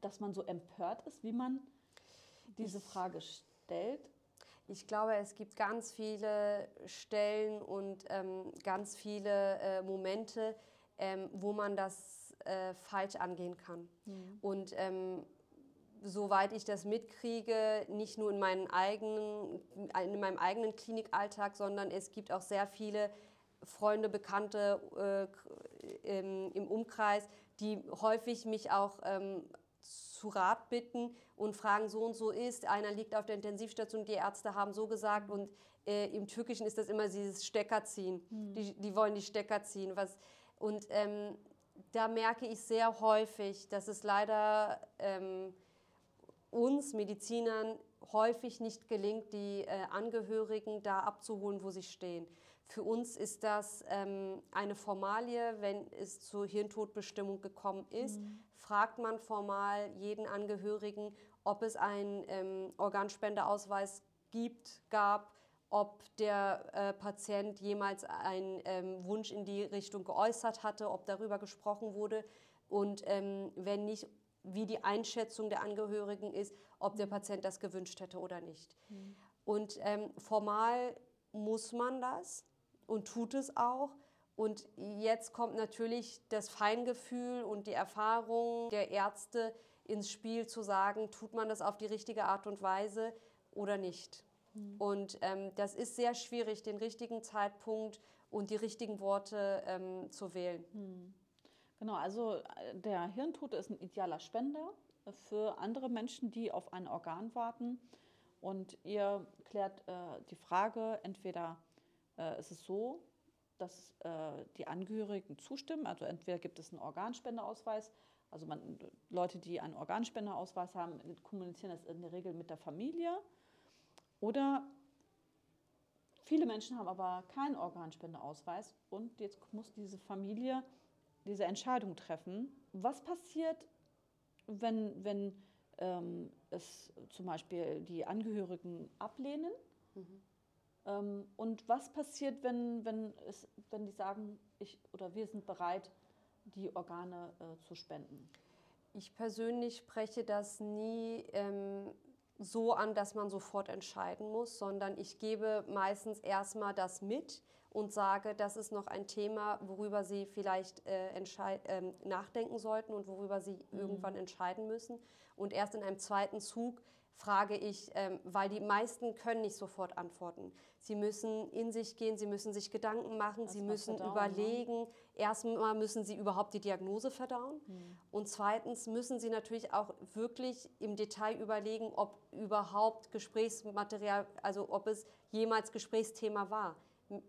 dass man so empört ist, wie man diese Frage stellt? Ich glaube, es gibt ganz viele Stellen und ähm, ganz viele äh, Momente, ähm, wo man das äh, falsch angehen kann. Mhm. Und ähm, soweit ich das mitkriege, nicht nur in, meinen eigenen, in meinem eigenen Klinikalltag, sondern es gibt auch sehr viele Freunde, Bekannte äh, im, im, Umkreis, die häufig mich auch ähm, zu Rat bitten und fragen, so und so ist, einer liegt auf der Intensivstation, die Ärzte haben so gesagt und äh, im Türkischen ist das immer dieses Stecker ziehen. Mhm. Die, die wollen die Stecker ziehen. Was, und ähm, da merke ich sehr häufig, dass es leider ähm, uns Medizinern häufig nicht gelingt, die äh, Angehörigen da abzuholen, wo sie stehen. Für uns ist das ähm, eine Formalie, wenn es zur Hirntodbestimmung gekommen ist, mhm. fragt man formal jeden Angehörigen, ob es einen ähm, Organspendeausweis gibt, gab, ob der äh, Patient jemals einen ähm, Wunsch in die Richtung geäußert hatte, ob darüber gesprochen wurde und ähm, wenn nicht, wie die Einschätzung der Angehörigen ist, ob der Patient das gewünscht hätte oder nicht. Mhm. Und ähm, formal muss man das und tut es auch. Und jetzt kommt natürlich das Feingefühl und die Erfahrung der Ärzte ins Spiel, zu sagen, tut man das auf die richtige Art und Weise oder nicht. Mhm. Und ähm, das ist sehr schwierig, den richtigen Zeitpunkt und die richtigen Worte ähm, zu wählen. Mhm. Genau, also äh, der Hirntote ist ein idealer Spender für andere Menschen, die auf ein Organ warten. Und ihr klärt äh, die Frage, entweder äh, ist es so, dass äh, die Angehörigen zustimmen. Also entweder gibt es einen Organspendeausweis, also man, Leute, die einen Organspendeausweis haben, kommunizieren das in der Regel mit der Familie. Oder viele Menschen haben aber keinen Organspendeausweis und jetzt muss diese Familie diese Entscheidung treffen. Was passiert, wenn, wenn ähm, es zum Beispiel die Angehörigen ablehnen? Mhm. Ähm, und was passiert, wenn, wenn, es, wenn die sagen, ich oder wir sind bereit, die Organe äh, zu spenden? Ich persönlich spreche das nie ähm, so an, dass man sofort entscheiden muss, sondern ich gebe meistens erstmal das mit und sage, das ist noch ein Thema, worüber Sie vielleicht äh, äh, nachdenken sollten und worüber Sie mhm. irgendwann entscheiden müssen. Und erst in einem zweiten Zug frage ich, ähm, weil die meisten können nicht sofort antworten. Sie müssen in sich gehen, sie müssen sich Gedanken machen, das sie müssen verdauen, ne? überlegen. Ne? Erstmal müssen sie überhaupt die Diagnose verdauen. Mhm. Und zweitens müssen sie natürlich auch wirklich im Detail überlegen, ob überhaupt Gesprächsmaterial, also ob es jemals Gesprächsthema war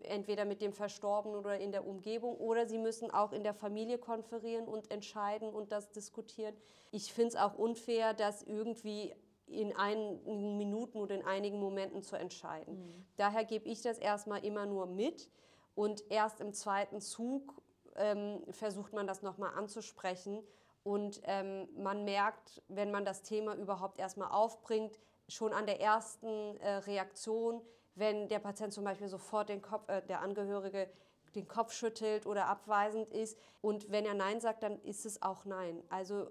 entweder mit dem Verstorbenen oder in der Umgebung, oder sie müssen auch in der Familie konferieren und entscheiden und das diskutieren. Ich finde es auch unfair, dass irgendwie in einigen Minuten oder in einigen Momenten zu entscheiden. Mhm. Daher gebe ich das erstmal immer nur mit und erst im zweiten Zug ähm, versucht man das nochmal anzusprechen und ähm, man merkt, wenn man das Thema überhaupt erstmal aufbringt, schon an der ersten äh, Reaktion, wenn der Patient zum Beispiel sofort den Kopf, äh, der Angehörige den Kopf schüttelt oder abweisend ist und wenn er Nein sagt, dann ist es auch Nein. Also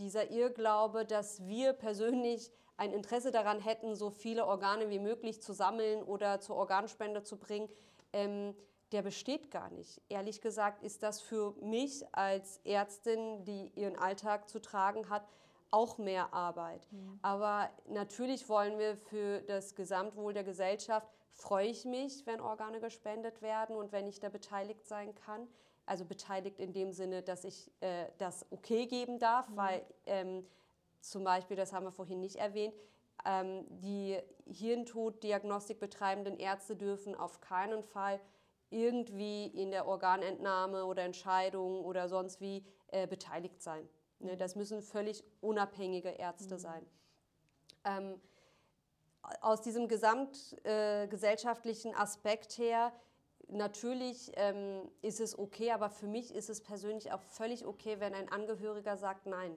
dieser Irrglaube, dass wir persönlich ein Interesse daran hätten, so viele Organe wie möglich zu sammeln oder zur Organspende zu bringen, ähm, der besteht gar nicht. Ehrlich gesagt ist das für mich als Ärztin, die ihren Alltag zu tragen hat, auch mehr Arbeit. Mhm. Aber natürlich wollen wir für das Gesamtwohl der Gesellschaft, freue ich mich, wenn Organe gespendet werden und wenn ich da beteiligt sein kann also beteiligt in dem Sinne, dass ich äh, das okay geben darf, mhm. weil ähm, zum Beispiel, das haben wir vorhin nicht erwähnt, ähm, die Hirntoddiagnostik betreibenden Ärzte dürfen auf keinen Fall irgendwie in der Organentnahme oder Entscheidung oder sonst wie äh, beteiligt sein. Ne? Das müssen völlig unabhängige Ärzte mhm. sein. Ähm, aus diesem gesamtgesellschaftlichen äh, Aspekt her natürlich ähm, ist es okay, aber für mich ist es persönlich auch völlig okay, wenn ein Angehöriger sagt, nein,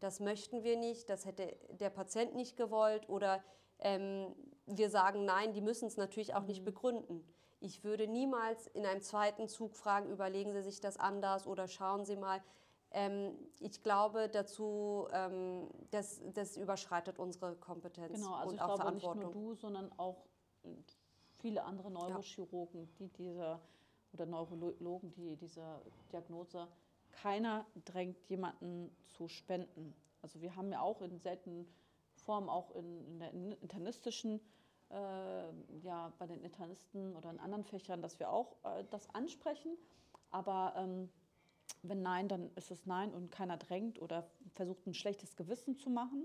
das möchten wir nicht, das hätte der Patient nicht gewollt oder ähm, wir sagen nein, die müssen es natürlich auch mhm. nicht begründen. Ich würde niemals in einem zweiten Zug fragen, überlegen Sie sich das anders oder schauen Sie mal. ähm, ich glaube dazu, ähm, das, das überschreitet unsere Kompetenz genau, also und ich auch glaube Verantwortung. nicht nur du, sondern auch viele andere Neurochirurgen, die diese oder Neurologen, die diese Diagnose, keiner drängt jemanden zu spenden. Also wir haben ja auch in seltenen Formen, auch in, in der internistischen, äh, ja, bei den Internisten oder in anderen Fächern, dass wir auch äh, das ansprechen. Aber ähm, wenn nein, dann ist es nein und keiner drängt oder versucht ein schlechtes Gewissen zu machen.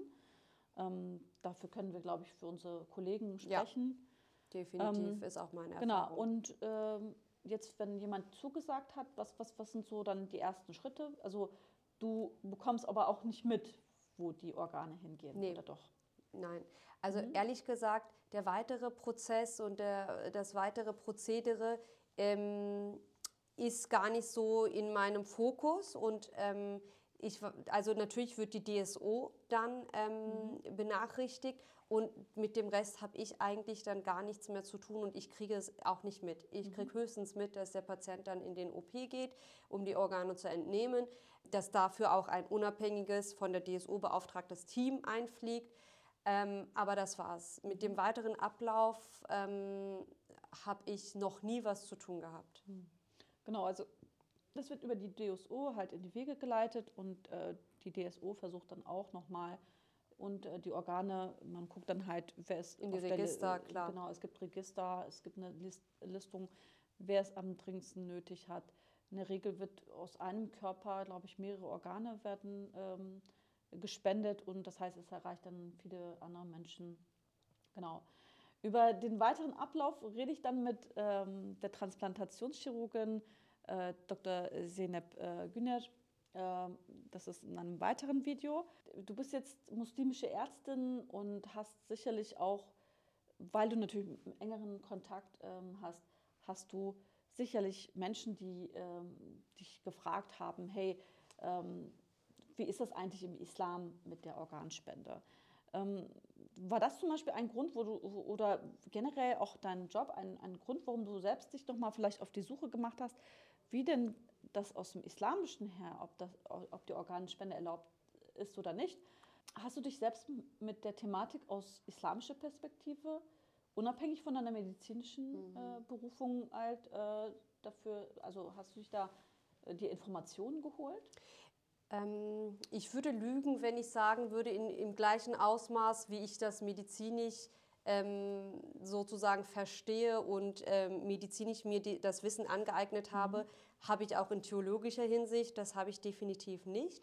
Ähm, dafür können wir, glaube ich, für unsere Kollegen sprechen. Ja, definitiv ähm, ist auch meine genau, Erfahrung. Genau, und ähm, jetzt, wenn jemand zugesagt hat, was, was, was sind so dann die ersten Schritte? Also du bekommst aber auch nicht mit, wo die Organe hingehen, nee. oder doch? Nein, also mhm. ehrlich gesagt, der weitere Prozess und der, das weitere Prozedere ähm, ist gar nicht so in meinem Fokus und ähm, ich, also natürlich wird die DSO dann ähm, mhm. benachrichtigt und mit dem Rest habe ich eigentlich dann gar nichts mehr zu tun und ich kriege es auch nicht mit. Ich mhm. kriege höchstens mit, dass der Patient dann in den OP geht, um die Organe zu entnehmen, dass dafür auch ein unabhängiges, von der DSO beauftragtes Team einfliegt. Ähm, aber das war's. Mit dem weiteren Ablauf ähm, habe ich noch nie was zu tun gehabt. Mhm. Genau, also das wird über die DSO halt in die Wege geleitet und äh, die DSO versucht dann auch nochmal und äh, die Organe, man guckt dann halt, wer ist in die Register, der, klar. Genau, es gibt Register, es gibt eine List, Listung, wer es am dringendsten nötig hat. In der Regel wird aus einem Körper, glaube ich, mehrere Organe werden ähm, gespendet und das heißt, es erreicht dann viele andere Menschen. Genau. Über den weiteren Ablauf rede ich dann mit ähm, der Transplantationschirurgin äh, Dr. Zeynep äh, Güner. Äh, das ist in einem weiteren Video. Du bist jetzt muslimische Ärztin und hast sicherlich auch, weil du natürlich engeren Kontakt ähm, hast, hast du sicherlich Menschen, die ähm, dich gefragt haben, hey, ähm, wie ist das eigentlich im Islam mit der Organspende? Ähm, war das zum Beispiel ein Grund, wo du oder generell auch dein Job ein, ein Grund, warum du selbst dich nochmal vielleicht auf die Suche gemacht hast, wie denn das aus dem Islamischen her, ob, das, ob die Organspende erlaubt ist oder nicht? Hast du dich selbst mit der Thematik aus islamischer Perspektive, unabhängig von deiner medizinischen mhm. äh, Berufung, halt, äh, dafür, also hast du dich da äh, die Informationen geholt? Ähm, ich würde lügen, wenn ich sagen würde, in, im gleichen Ausmaß, wie ich das medizinisch ähm, sozusagen verstehe und ähm, medizinisch mir die, das Wissen angeeignet habe, mhm. habe ich auch in theologischer Hinsicht. Das habe ich definitiv nicht.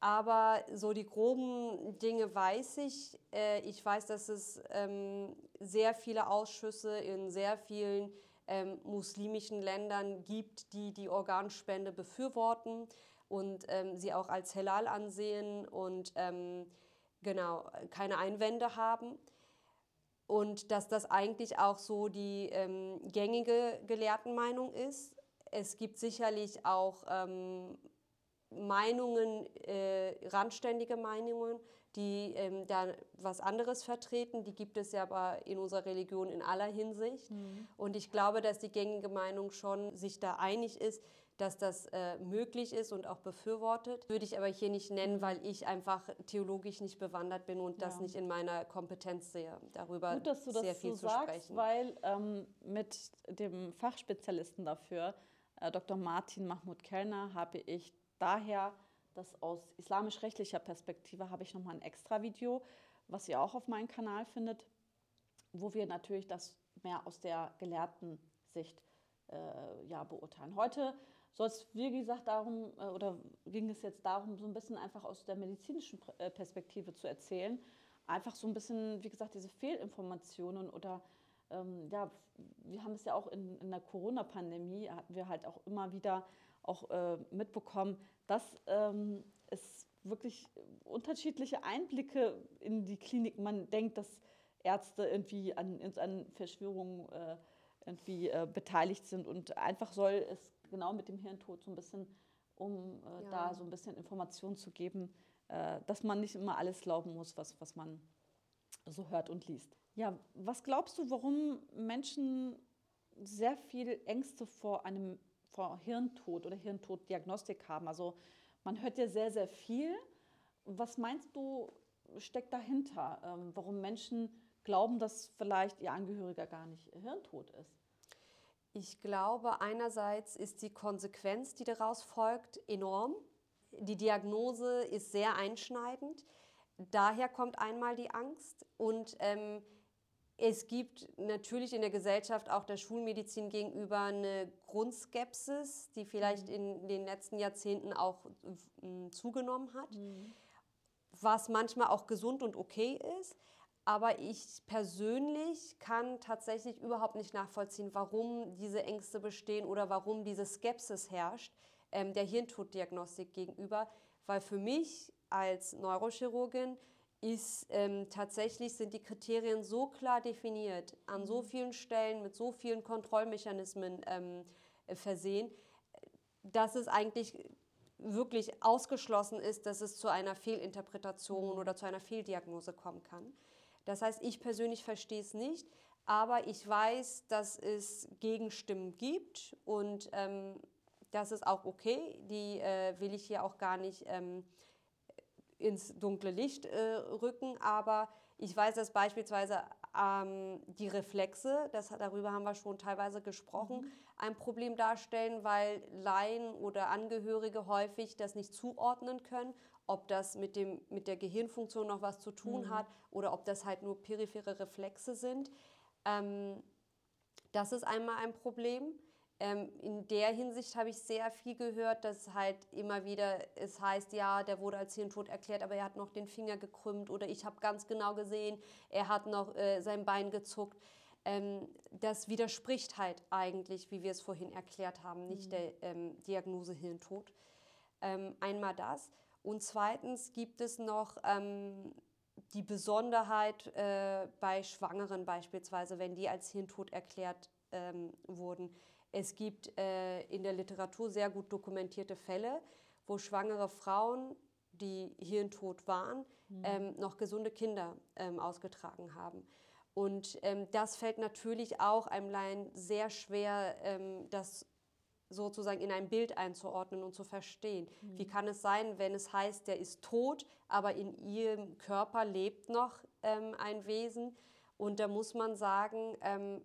Aber so die groben Dinge weiß ich. Äh, ich weiß, dass es ähm, sehr viele Ausschüsse in sehr vielen ähm, muslimischen Ländern gibt, die die Organspende befürworten und ähm, sie auch als Halal ansehen und ähm, genau keine Einwände haben. Und dass das eigentlich auch so die ähm, gängige Gelehrtenmeinung ist. Es gibt sicherlich auch ähm, Meinungen, äh, randständige Meinungen, die ähm, da was anderes vertreten. Die gibt es ja aber in unserer Religion in aller Hinsicht. Mhm. Und ich glaube, dass die gängige Meinung schon sich da einig ist, dass das äh, möglich ist und auch befürwortet. Würde ich aber hier nicht nennen, weil ich einfach theologisch nicht bewandert bin und ja. das nicht in meiner Kompetenz sehe, darüber Gut, dass du sehr das viel so zu sagst, sprechen. Weil ähm, mit dem Fachspezialisten dafür, äh, Dr. Martin Mahmoud Kellner, habe ich daher das aus islamisch-rechtlicher Perspektive habe ich nochmal ein extra Video, was ihr auch auf meinem Kanal findet, wo wir natürlich das mehr aus der gelehrten Sicht äh, ja, beurteilen. Heute soll es, wie gesagt, darum, äh, oder ging es jetzt darum, so ein bisschen einfach aus der medizinischen äh, Perspektive zu erzählen. Einfach so ein bisschen, wie gesagt, diese Fehlinformationen oder ähm, ja, wir haben es ja auch in, in der Corona-Pandemie, hatten wir halt auch immer wieder auch äh, mitbekommen, dass ähm, es wirklich unterschiedliche Einblicke in die Klinik, man denkt, dass Ärzte irgendwie an, an Verschwörungen äh, irgendwie äh, beteiligt sind und einfach soll es genau mit dem Hirntod so ein bisschen, um äh, ja. da so ein bisschen Informationen zu geben, äh, dass man nicht immer alles glauben muss, was, was man so hört und liest. Ja, was glaubst du, warum Menschen sehr viel Ängste vor einem vor Hirntod oder Hirntoddiagnostik haben? Also Man hört ja sehr, sehr viel. Was meinst du, steckt dahinter, ähm, warum Menschen glauben, dass vielleicht ihr Angehöriger gar nicht hirntot ist? Ich glaube, einerseits ist die Konsequenz, die daraus folgt, enorm. Die Diagnose ist sehr einschneidend. Daher kommt einmal die Angst und ähm, es gibt natürlich in der Gesellschaft auch der Schulmedizin gegenüber eine Grundskepsis, die vielleicht mhm. in den letzten Jahrzehnten auch äh, zugenommen hat, mhm. was manchmal auch gesund und okay ist. Aber ich persönlich kann tatsächlich überhaupt nicht nachvollziehen, warum diese Ängste bestehen oder warum diese Skepsis herrscht ähm, der Hirntoddiagnostik gegenüber. Weil für mich als Neurochirurgin ist ähm, tatsächlich sind die Kriterien so klar definiert, an so mhm. vielen Stellen mit so vielen Kontrollmechanismen ähm, versehen, dass es eigentlich wirklich ausgeschlossen ist, dass es zu einer Fehlinterpretation mhm. oder zu einer Fehldiagnose kommen kann. Das heißt, ich persönlich verstehe es nicht, aber ich weiß, dass es Gegenstimmen gibt und ähm, das ist auch okay. Die äh, will ich hier auch gar nicht ähm, ins dunkle Licht äh, rücken, aber ich weiß, dass beispielsweise ähm, die Reflexe, das, darüber haben wir schon teilweise gesprochen, mhm. ein Problem darstellen, weil Laien oder Angehörige häufig das nicht zuordnen können ob das mit, dem, mit der Gehirnfunktion noch was zu tun mhm. hat oder ob das halt nur periphere Reflexe sind. Ähm, das ist einmal ein Problem. Ähm, in der Hinsicht habe ich sehr viel gehört, dass halt immer wieder es heißt, ja, der wurde als Hirntod erklärt, aber er hat noch den Finger gekrümmt oder ich habe ganz genau gesehen, er hat noch äh, sein Bein gezuckt. Ähm, das widerspricht halt eigentlich, wie wir es vorhin erklärt haben, nicht mhm. der ähm, Diagnose Hirntod. Ähm, einmal das. Und zweitens gibt es noch ähm, die Besonderheit äh, bei Schwangeren beispielsweise, wenn die als Hirntod erklärt ähm, wurden. Es gibt äh, in der Literatur sehr gut dokumentierte Fälle, wo schwangere Frauen, die hirntot waren, mhm. ähm, noch gesunde Kinder ähm, ausgetragen haben. Und ähm, das fällt natürlich auch einem Laien sehr schwer, ähm, das sozusagen in ein Bild einzuordnen und zu verstehen. Mhm. Wie kann es sein, wenn es heißt, der ist tot, aber in ihrem Körper lebt noch ähm, ein Wesen? Und da muss man sagen, ähm,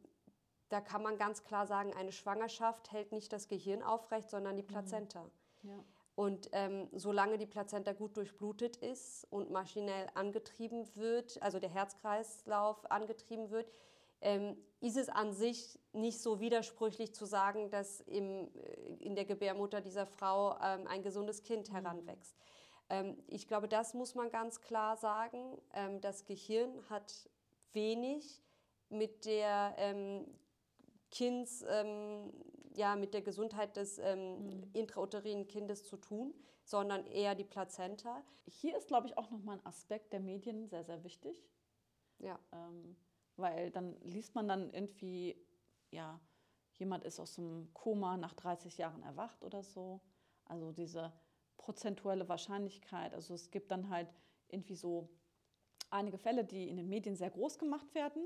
da kann man ganz klar sagen, eine Schwangerschaft hält nicht das Gehirn aufrecht, sondern die mhm. Plazenta. Mhm. Ja. Und ähm, solange die Plazenta gut durchblutet ist und maschinell angetrieben wird, also der Herzkreislauf angetrieben wird, ähm, ist es an sich nicht so widersprüchlich zu sagen, dass im, äh, in der Gebärmutter dieser Frau ähm, ein gesundes Kind mhm. heranwächst. Ähm, ich glaube, das muss man ganz klar sagen. Ähm, das Gehirn hat wenig mit der ähm, Kinds, ähm, ja, mit der Gesundheit des mhm. intrauterinen Kindes zu tun, sondern eher die Plazenta. Hier ist, glaube ich, auch nochmal ein Aspekt der Medien sehr, sehr wichtig. Ja. Weil dann liest man dann irgendwie, ja, jemand ist aus dem Koma nach 30 Jahren erwacht oder so. Also diese prozentuelle Wahrscheinlichkeit. Also es gibt dann halt irgendwie so einige Fälle, die in den Medien sehr groß gemacht werden.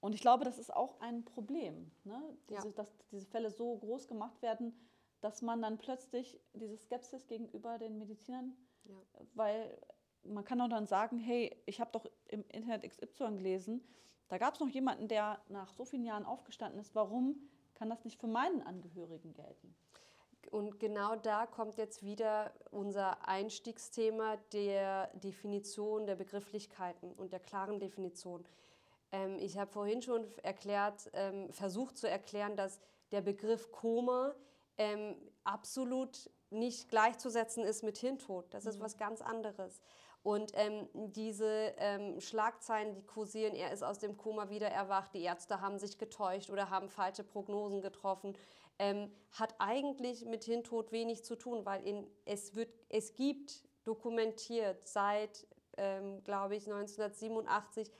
Und ich glaube, das ist auch ein Problem, ne? diese, ja. dass diese Fälle so groß gemacht werden, dass man dann plötzlich diese Skepsis gegenüber den Medizinern, ja. weil man kann auch dann sagen, hey, ich habe doch im Internet XY gelesen, da gab es noch jemanden, der nach so vielen Jahren aufgestanden ist. Warum kann das nicht für meinen Angehörigen gelten? Und genau da kommt jetzt wieder unser Einstiegsthema der Definition der Begrifflichkeiten und der klaren Definition. Ähm, ich habe vorhin schon erklärt, ähm, versucht zu erklären, dass der Begriff Koma ähm, absolut nicht gleichzusetzen ist mit Hirntod. Das ist mhm. was ganz anderes. Und ähm, diese ähm, Schlagzeilen, die kursieren, er ist aus dem Koma wieder erwacht, die Ärzte haben sich getäuscht oder haben falsche Prognosen getroffen, ähm, hat eigentlich mit Hirntod wenig zu tun, weil in, es, wird, es gibt dokumentiert seit, ähm, glaube ich, 1987,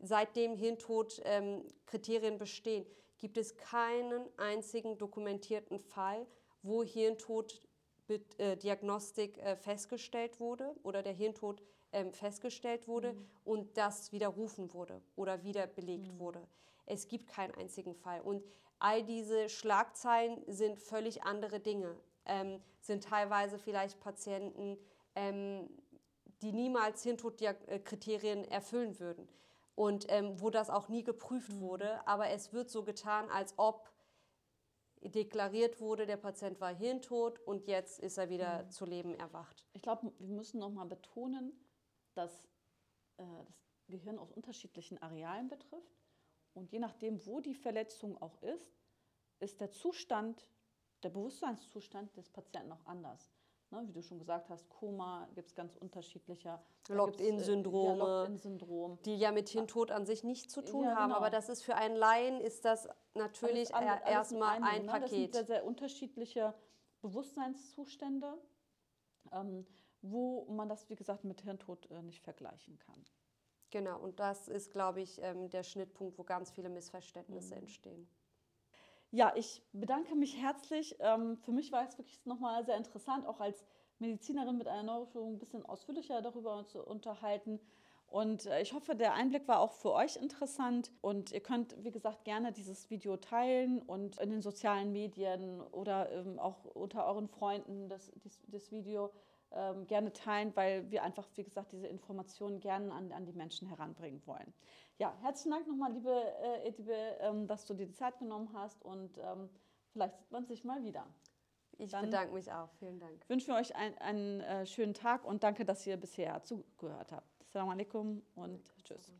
seitdem Hirntod-Kriterien ähm, bestehen, gibt es keinen einzigen dokumentierten Fall, wo Hirntod Diagnostik äh, festgestellt wurde oder der Hirntod ähm, festgestellt wurde mhm. und das widerrufen wurde oder wieder belegt mhm. wurde. Es gibt keinen einzigen Fall. Und all diese Schlagzeilen sind völlig andere Dinge. ähm, sind teilweise vielleicht Patienten, ähm, die niemals Hirntodkriterien erfüllen würden und ähm, wo das auch nie geprüft mhm. wurde. Aber es wird so getan, als ob deklariert wurde, der Patient war hirntot und jetzt ist er wieder mhm. zu Leben erwacht. Ich glaube, wir müssen noch mal betonen, dass äh, das Gehirn aus unterschiedlichen Arealen betrifft und je nachdem, wo die Verletzung auch ist, ist der Zustand, der Bewusstseinszustand des Patienten auch anders. Ne, wie du schon gesagt hast, Koma gibt es ganz unterschiedliche. Locked-in-Syndrome, ja, Locked die ja mit Hirntod an sich nichts zu tun ja, haben. Genau. Aber das ist für einen Laien ist das natürlich erstmal ein ne? Paket. Das sind sehr, sehr unterschiedliche Bewusstseinszustände, ähm, wo man das, wie gesagt, mit Hirntod äh, nicht vergleichen kann. Genau, und das ist, glaube ich, ähm, der Schnittpunkt, wo ganz viele Missverständnisse mhm. entstehen. Ja, ich bedanke mich herzlich. Ähm, für mich war es wirklich nochmal sehr interessant, auch als Medizinerin mit einer Neurochirurgie ein bisschen ausführlicher darüber zu unterhalten. Und äh, ich hoffe, der Einblick war auch für euch interessant. Und ihr könnt, wie gesagt, gerne dieses Video teilen und in den sozialen Medien oder ähm, auch unter euren Freunden das, das, das Video ähm, gerne teilen, weil wir einfach, wie gesagt, diese Informationen gerne an, an die Menschen heranbringen wollen. Ja, herzlichen Dank nochmal, liebe äh, ähm, dass du dir die Zeit genommen hast und ähm, vielleicht sieht man sich mal wieder. Ich Dann bedanke mich auch. Vielen Dank. Wünschen wir euch ein, einen äh, schönen Tag und danke, dass ihr bisher zugehört habt. Assalamu alaikum und tschüss.